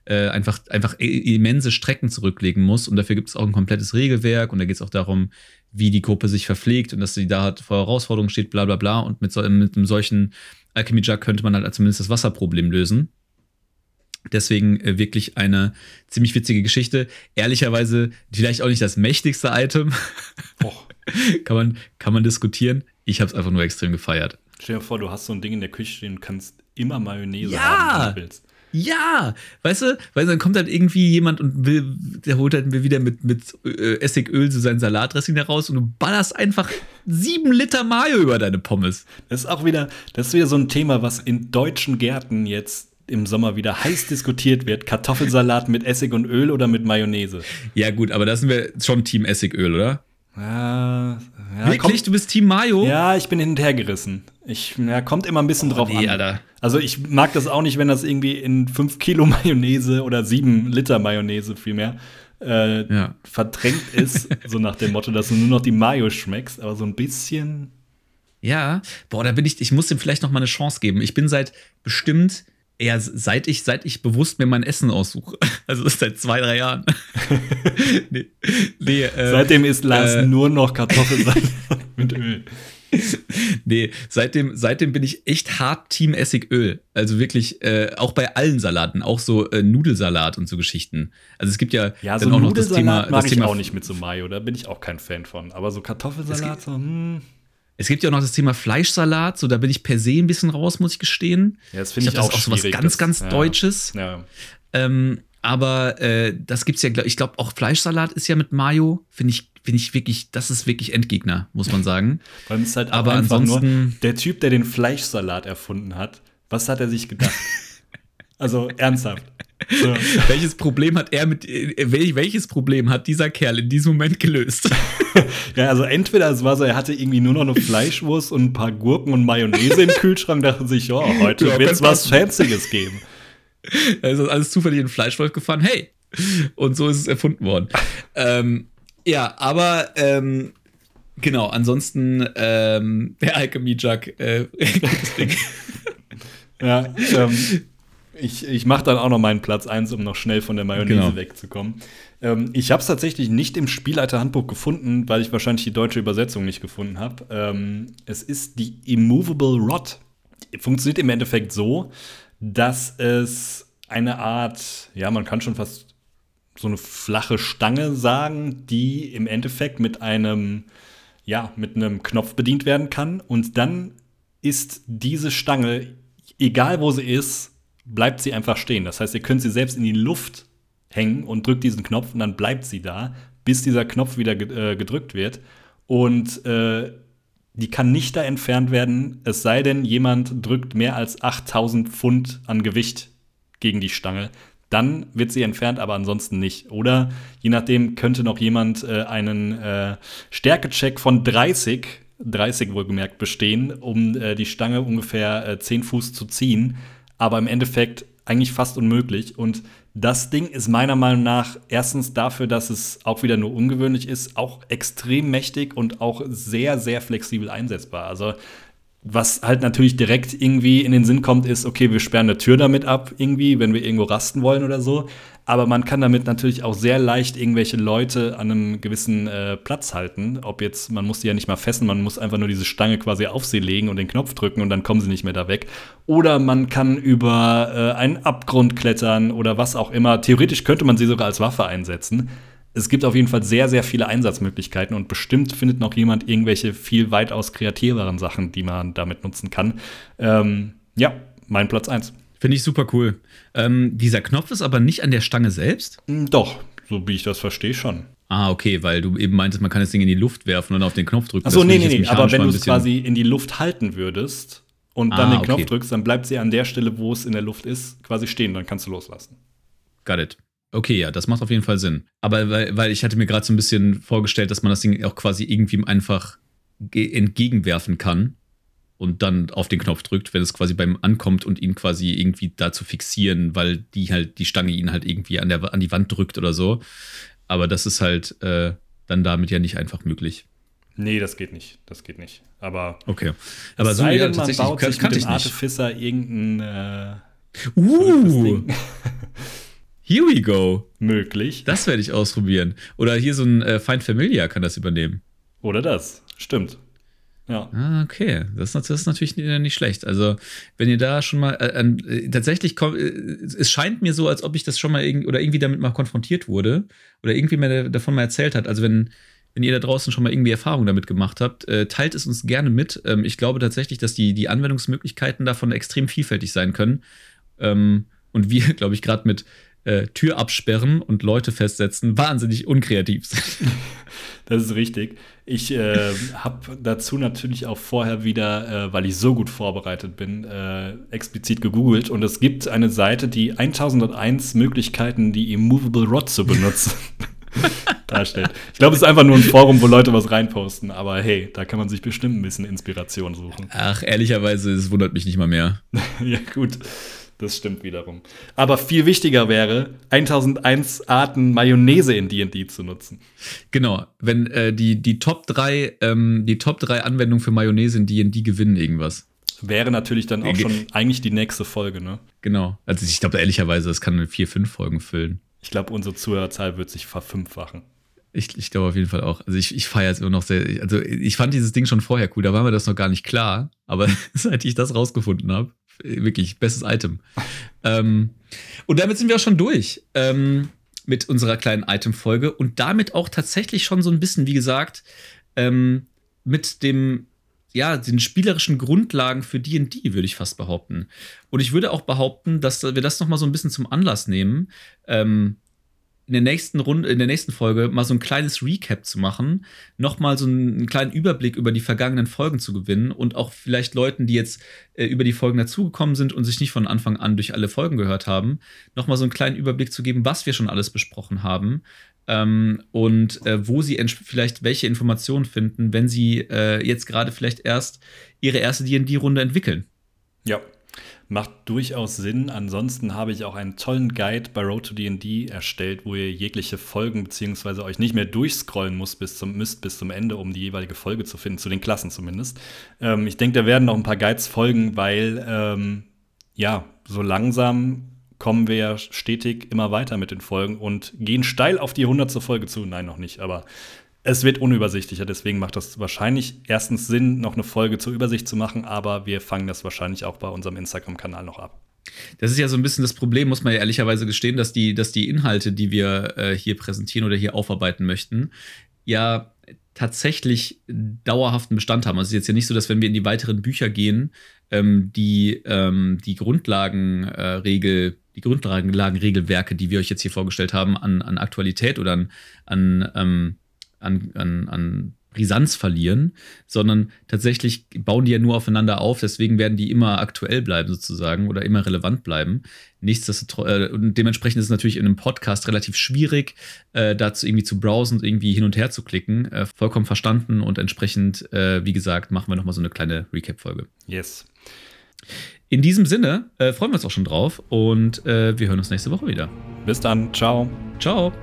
äh, einfach, einfach immense Strecken zurücklegen muss. Und dafür gibt es auch ein komplettes Regelwerk und da geht es auch darum, wie die Gruppe sich verpflegt und dass sie da halt vor Herausforderungen steht, bla bla bla. Und mit, so, mit einem solchen Alchemy Jug könnte man halt zumindest das Wasserproblem lösen. Deswegen äh, wirklich eine ziemlich witzige Geschichte. Ehrlicherweise vielleicht auch nicht das mächtigste Item. [LAUGHS] kann, man, kann man diskutieren. Ich habe es einfach nur extrem gefeiert. Stell dir vor, du hast so ein Ding in der Küche stehen und kannst immer Mayonnaise ja! haben, wenn du willst. Ja, weißt du, weil dann kommt halt irgendwie jemand und will, der holt halt wieder mit, mit äh, Essigöl so sein Salatdressing da raus und du ballerst einfach sieben Liter Mayo über deine Pommes. Das ist auch wieder, das ist wieder so ein Thema, was in deutschen Gärten jetzt im Sommer wieder heiß diskutiert wird. Kartoffelsalat mit Essig und Öl oder mit Mayonnaise. Ja, gut, aber da sind wir schon Team Essigöl, oder? Ja, ja, Wirklich? Kommt, du bist Team Mayo? Ja, ich bin hinterhergerissen. Ich, ja, kommt immer ein bisschen oh, drauf nee, an. Alter. Also ich mag das auch nicht, wenn das irgendwie in 5 Kilo [LAUGHS] Mayonnaise oder 7 Liter Mayonnaise vielmehr äh, ja. verdrängt ist. [LAUGHS] so nach dem Motto, dass du nur noch die Mayo schmeckst, aber so ein bisschen. Ja, boah, da bin ich, ich muss dem vielleicht noch mal eine Chance geben. Ich bin seit bestimmt eher seit ich, seit ich bewusst mir mein Essen aussuche. [LAUGHS] Also seit zwei, drei Jahren. nee, nee, äh, Seitdem isst Lars äh, nur noch Kartoffelsalat mit Öl. [LAUGHS] Nee, seitdem, seitdem bin ich echt hart Team Essigöl. Also wirklich, äh, auch bei allen Salaten, auch so äh, Nudelsalat und so Geschichten. Also es gibt ja, ja so auch noch das Thema. Mag das ich Thema auch nicht mit so Mayo, da bin ich auch kein Fan von. Aber so Kartoffelsalat, so, hm. Es gibt ja auch noch das Thema Fleischsalat, so da bin ich per se ein bisschen raus, muss ich gestehen. Ja, das finde ich, ich auch, das ist auch so was ganz, ganz das, Deutsches. Ja. Ähm, aber äh, das gibt's ja, ich glaube, auch Fleischsalat ist ja mit Mayo, finde ich, finde ich wirklich, das ist wirklich Endgegner, muss man sagen. [LAUGHS] Allem ist halt aber ansonsten nur, der Typ, der den Fleischsalat erfunden hat, was hat er sich gedacht? [LAUGHS] also ernsthaft. So. [LAUGHS] welches Problem hat er mit äh, welches Problem hat dieser Kerl in diesem Moment gelöst? ja, also entweder es war so, er hatte irgendwie nur noch eine Fleischwurst und ein paar Gurken und Mayonnaise im Kühlschrank, dachte sich, ja, heute ja, wird es was Fancyes geben. Da ist alles zufällig in Fleischwolf gefahren, hey! Und so ist es erfunden worden. ähm, ja, aber ähm, genau, ansonsten ähm, der Alchemy Jug, äh, [LAUGHS] ja, ähm, ich, ich mache dann auch noch meinen Platz 1, um noch schnell von der Mayonnaise genau. wegzukommen. Ähm, ich habe es tatsächlich nicht im Spielleiterhandbuch gefunden, weil ich wahrscheinlich die deutsche Übersetzung nicht gefunden habe. Ähm, es ist die Immovable Rod. Funktioniert im Endeffekt so, dass es eine Art, ja, man kann schon fast so eine flache Stange sagen, die im Endeffekt mit einem, ja, mit einem Knopf bedient werden kann. Und dann ist diese Stange, egal wo sie ist, bleibt sie einfach stehen. Das heißt, ihr könnt sie selbst in die Luft hängen und drückt diesen Knopf und dann bleibt sie da, bis dieser Knopf wieder äh, gedrückt wird. Und äh, die kann nicht da entfernt werden, es sei denn, jemand drückt mehr als 8000 Pfund an Gewicht gegen die Stange. Dann wird sie entfernt, aber ansonsten nicht. Oder je nachdem könnte noch jemand äh, einen äh, Stärkecheck von 30, 30 wohlgemerkt, bestehen, um äh, die Stange ungefähr äh, 10 Fuß zu ziehen. Aber im Endeffekt eigentlich fast unmöglich. Und das Ding ist meiner Meinung nach erstens dafür, dass es auch wieder nur ungewöhnlich ist, auch extrem mächtig und auch sehr, sehr flexibel einsetzbar. Also was halt natürlich direkt irgendwie in den Sinn kommt, ist, okay, wir sperren eine Tür damit ab, irgendwie, wenn wir irgendwo rasten wollen oder so. Aber man kann damit natürlich auch sehr leicht irgendwelche Leute an einem gewissen äh, Platz halten. Ob jetzt, man muss die ja nicht mal fessen, man muss einfach nur diese Stange quasi auf sie legen und den Knopf drücken und dann kommen sie nicht mehr da weg. Oder man kann über äh, einen Abgrund klettern oder was auch immer. Theoretisch könnte man sie sogar als Waffe einsetzen es gibt auf jeden Fall sehr, sehr viele Einsatzmöglichkeiten und bestimmt findet noch jemand irgendwelche viel weitaus kreativeren Sachen, die man damit nutzen kann. Ähm, ja, mein Platz 1. Finde ich super cool. Ähm, dieser Knopf ist aber nicht an der Stange selbst? Hm, doch, so wie ich das verstehe, schon. Ah, okay, weil du eben meintest, man kann das Ding in die Luft werfen und auf den Knopf drücken. Achso, nee, nee, nee, aber wenn du es quasi in die Luft halten würdest und dann ah, den Knopf okay. drückst, dann bleibt sie an der Stelle, wo es in der Luft ist, quasi stehen, dann kannst du loslassen. Got it. Okay, ja, das macht auf jeden Fall Sinn. Aber weil, weil ich hatte mir gerade so ein bisschen vorgestellt, dass man das Ding auch quasi irgendwie einfach entgegenwerfen kann und dann auf den Knopf drückt, wenn es quasi beim ankommt und ihn quasi irgendwie da zu fixieren, weil die halt die Stange ihn halt irgendwie an, der, an die Wand drückt oder so. Aber das ist halt äh, dann damit ja nicht einfach möglich. Nee, das geht nicht. Das geht nicht. Aber okay. Aber so ja, tatsächlich man baut kann, sich mit dem Artificer irgendein äh, uh. [LAUGHS] Here we go. Möglich. Das werde ich ausprobieren. Oder hier so ein äh, Find Familiar kann das übernehmen. Oder das. Stimmt. Ja. Ah, okay. Das, das, ist natürlich nicht schlecht. Also, wenn ihr da schon mal äh, äh, tatsächlich kommt, äh, es scheint mir so, als ob ich das schon mal irgendwie oder irgendwie damit mal konfrontiert wurde oder irgendwie mir davon mal erzählt hat. Also, wenn, wenn ihr da draußen schon mal irgendwie Erfahrung damit gemacht habt, äh, teilt es uns gerne mit. Ähm, ich glaube tatsächlich, dass die, die Anwendungsmöglichkeiten davon extrem vielfältig sein können. Ähm, und wir, [LAUGHS] glaube ich, gerade mit äh, Tür absperren und Leute festsetzen wahnsinnig unkreativ sind. [LAUGHS] Das ist richtig. Ich äh, habe dazu natürlich auch vorher wieder, äh, weil ich so gut vorbereitet bin, äh, explizit gegoogelt und es gibt eine Seite, die 1001 Möglichkeiten, die Immovable Rod zu benutzen. [LAUGHS] darstellt. Ich glaube, es ist einfach nur ein Forum, wo Leute was reinposten, aber hey, da kann man sich bestimmt ein bisschen Inspiration suchen. Ach, ehrlicherweise, es wundert mich nicht mal mehr. [LAUGHS] ja, gut. Das stimmt wiederum. Aber viel wichtiger wäre, 1001 Arten Mayonnaise in D&D zu nutzen. Genau, wenn äh, die, die, Top 3, ähm, die Top 3 Anwendungen für Mayonnaise in D&D gewinnen irgendwas. Wäre natürlich dann auch schon eigentlich die nächste Folge, ne? Genau. Also ich glaube ehrlicherweise, das kann vier, fünf Folgen füllen. Ich glaube, unsere Zuhörerzahl wird sich verfünffachen. Ich, ich glaube auf jeden Fall auch. Also ich, ich feiere es immer noch sehr. Also ich fand dieses Ding schon vorher cool, da war mir das noch gar nicht klar. Aber [LAUGHS] seit ich das rausgefunden habe, Wirklich, bestes Item. ähm, und damit sind wir auch schon durch ähm, mit unserer kleinen Item-Folge und damit auch tatsächlich schon so ein bisschen, wie gesagt, ähm, mit dem, ja, den spielerischen Grundlagen für D&D, würde ich fast behaupten. Und ich würde auch behaupten, dass wir das noch mal so ein bisschen zum Anlass nehmen, ähm, in der nächsten Runde, in der nächsten Folge mal so ein kleines Recap zu machen, nochmal so einen kleinen Überblick über die vergangenen Folgen zu gewinnen und auch vielleicht Leuten, die jetzt äh, über die Folgen dazugekommen sind und sich nicht von Anfang an durch alle Folgen gehört haben, nochmal so einen kleinen Überblick zu geben, was wir schon alles besprochen haben ähm, und äh, wo sie vielleicht welche Informationen finden, wenn sie äh, jetzt gerade vielleicht erst ihre erste D&D-Runde entwickeln. Ja, Macht durchaus Sinn. Ansonsten habe ich auch einen tollen Guide bei Road to D&D erstellt, wo ihr jegliche Folgen beziehungsweise euch nicht mehr durchscrollen muss bis zum, müsst bis zum Ende, um die jeweilige Folge zu finden, zu den Klassen zumindest. Ähm, ich denke, da werden noch ein paar Guides folgen, weil ähm, ja, so langsam kommen wir ja stetig immer weiter mit den Folgen und gehen steil auf die 100. Folge zu. Nein, noch nicht, aber es wird unübersichtlicher, deswegen macht das wahrscheinlich erstens Sinn, noch eine Folge zur Übersicht zu machen, aber wir fangen das wahrscheinlich auch bei unserem Instagram-Kanal noch ab. Das ist ja so ein bisschen das Problem, muss man ja ehrlicherweise gestehen, dass die, dass die Inhalte, die wir äh, hier präsentieren oder hier aufarbeiten möchten, ja tatsächlich dauerhaften Bestand haben. Also es ist jetzt ja nicht so, dass wenn wir in die weiteren Bücher gehen, ähm, die ähm, die Grundlagenregel äh, die Grundlagenregelwerke, die wir euch jetzt hier vorgestellt haben, an, an Aktualität oder an, an, ähm, an, an, an Brisanz verlieren, sondern tatsächlich bauen die ja nur aufeinander auf, deswegen werden die immer aktuell bleiben sozusagen oder immer relevant bleiben. Nichtsdestotrotz, äh, und dementsprechend ist es natürlich in einem Podcast relativ schwierig, äh, dazu irgendwie zu browsen und irgendwie hin und her zu klicken. Äh, vollkommen verstanden und entsprechend, äh, wie gesagt, machen wir nochmal so eine kleine Recap-Folge. Yes. In diesem Sinne äh, freuen wir uns auch schon drauf und äh, wir hören uns nächste Woche wieder. Bis dann. Ciao. Ciao.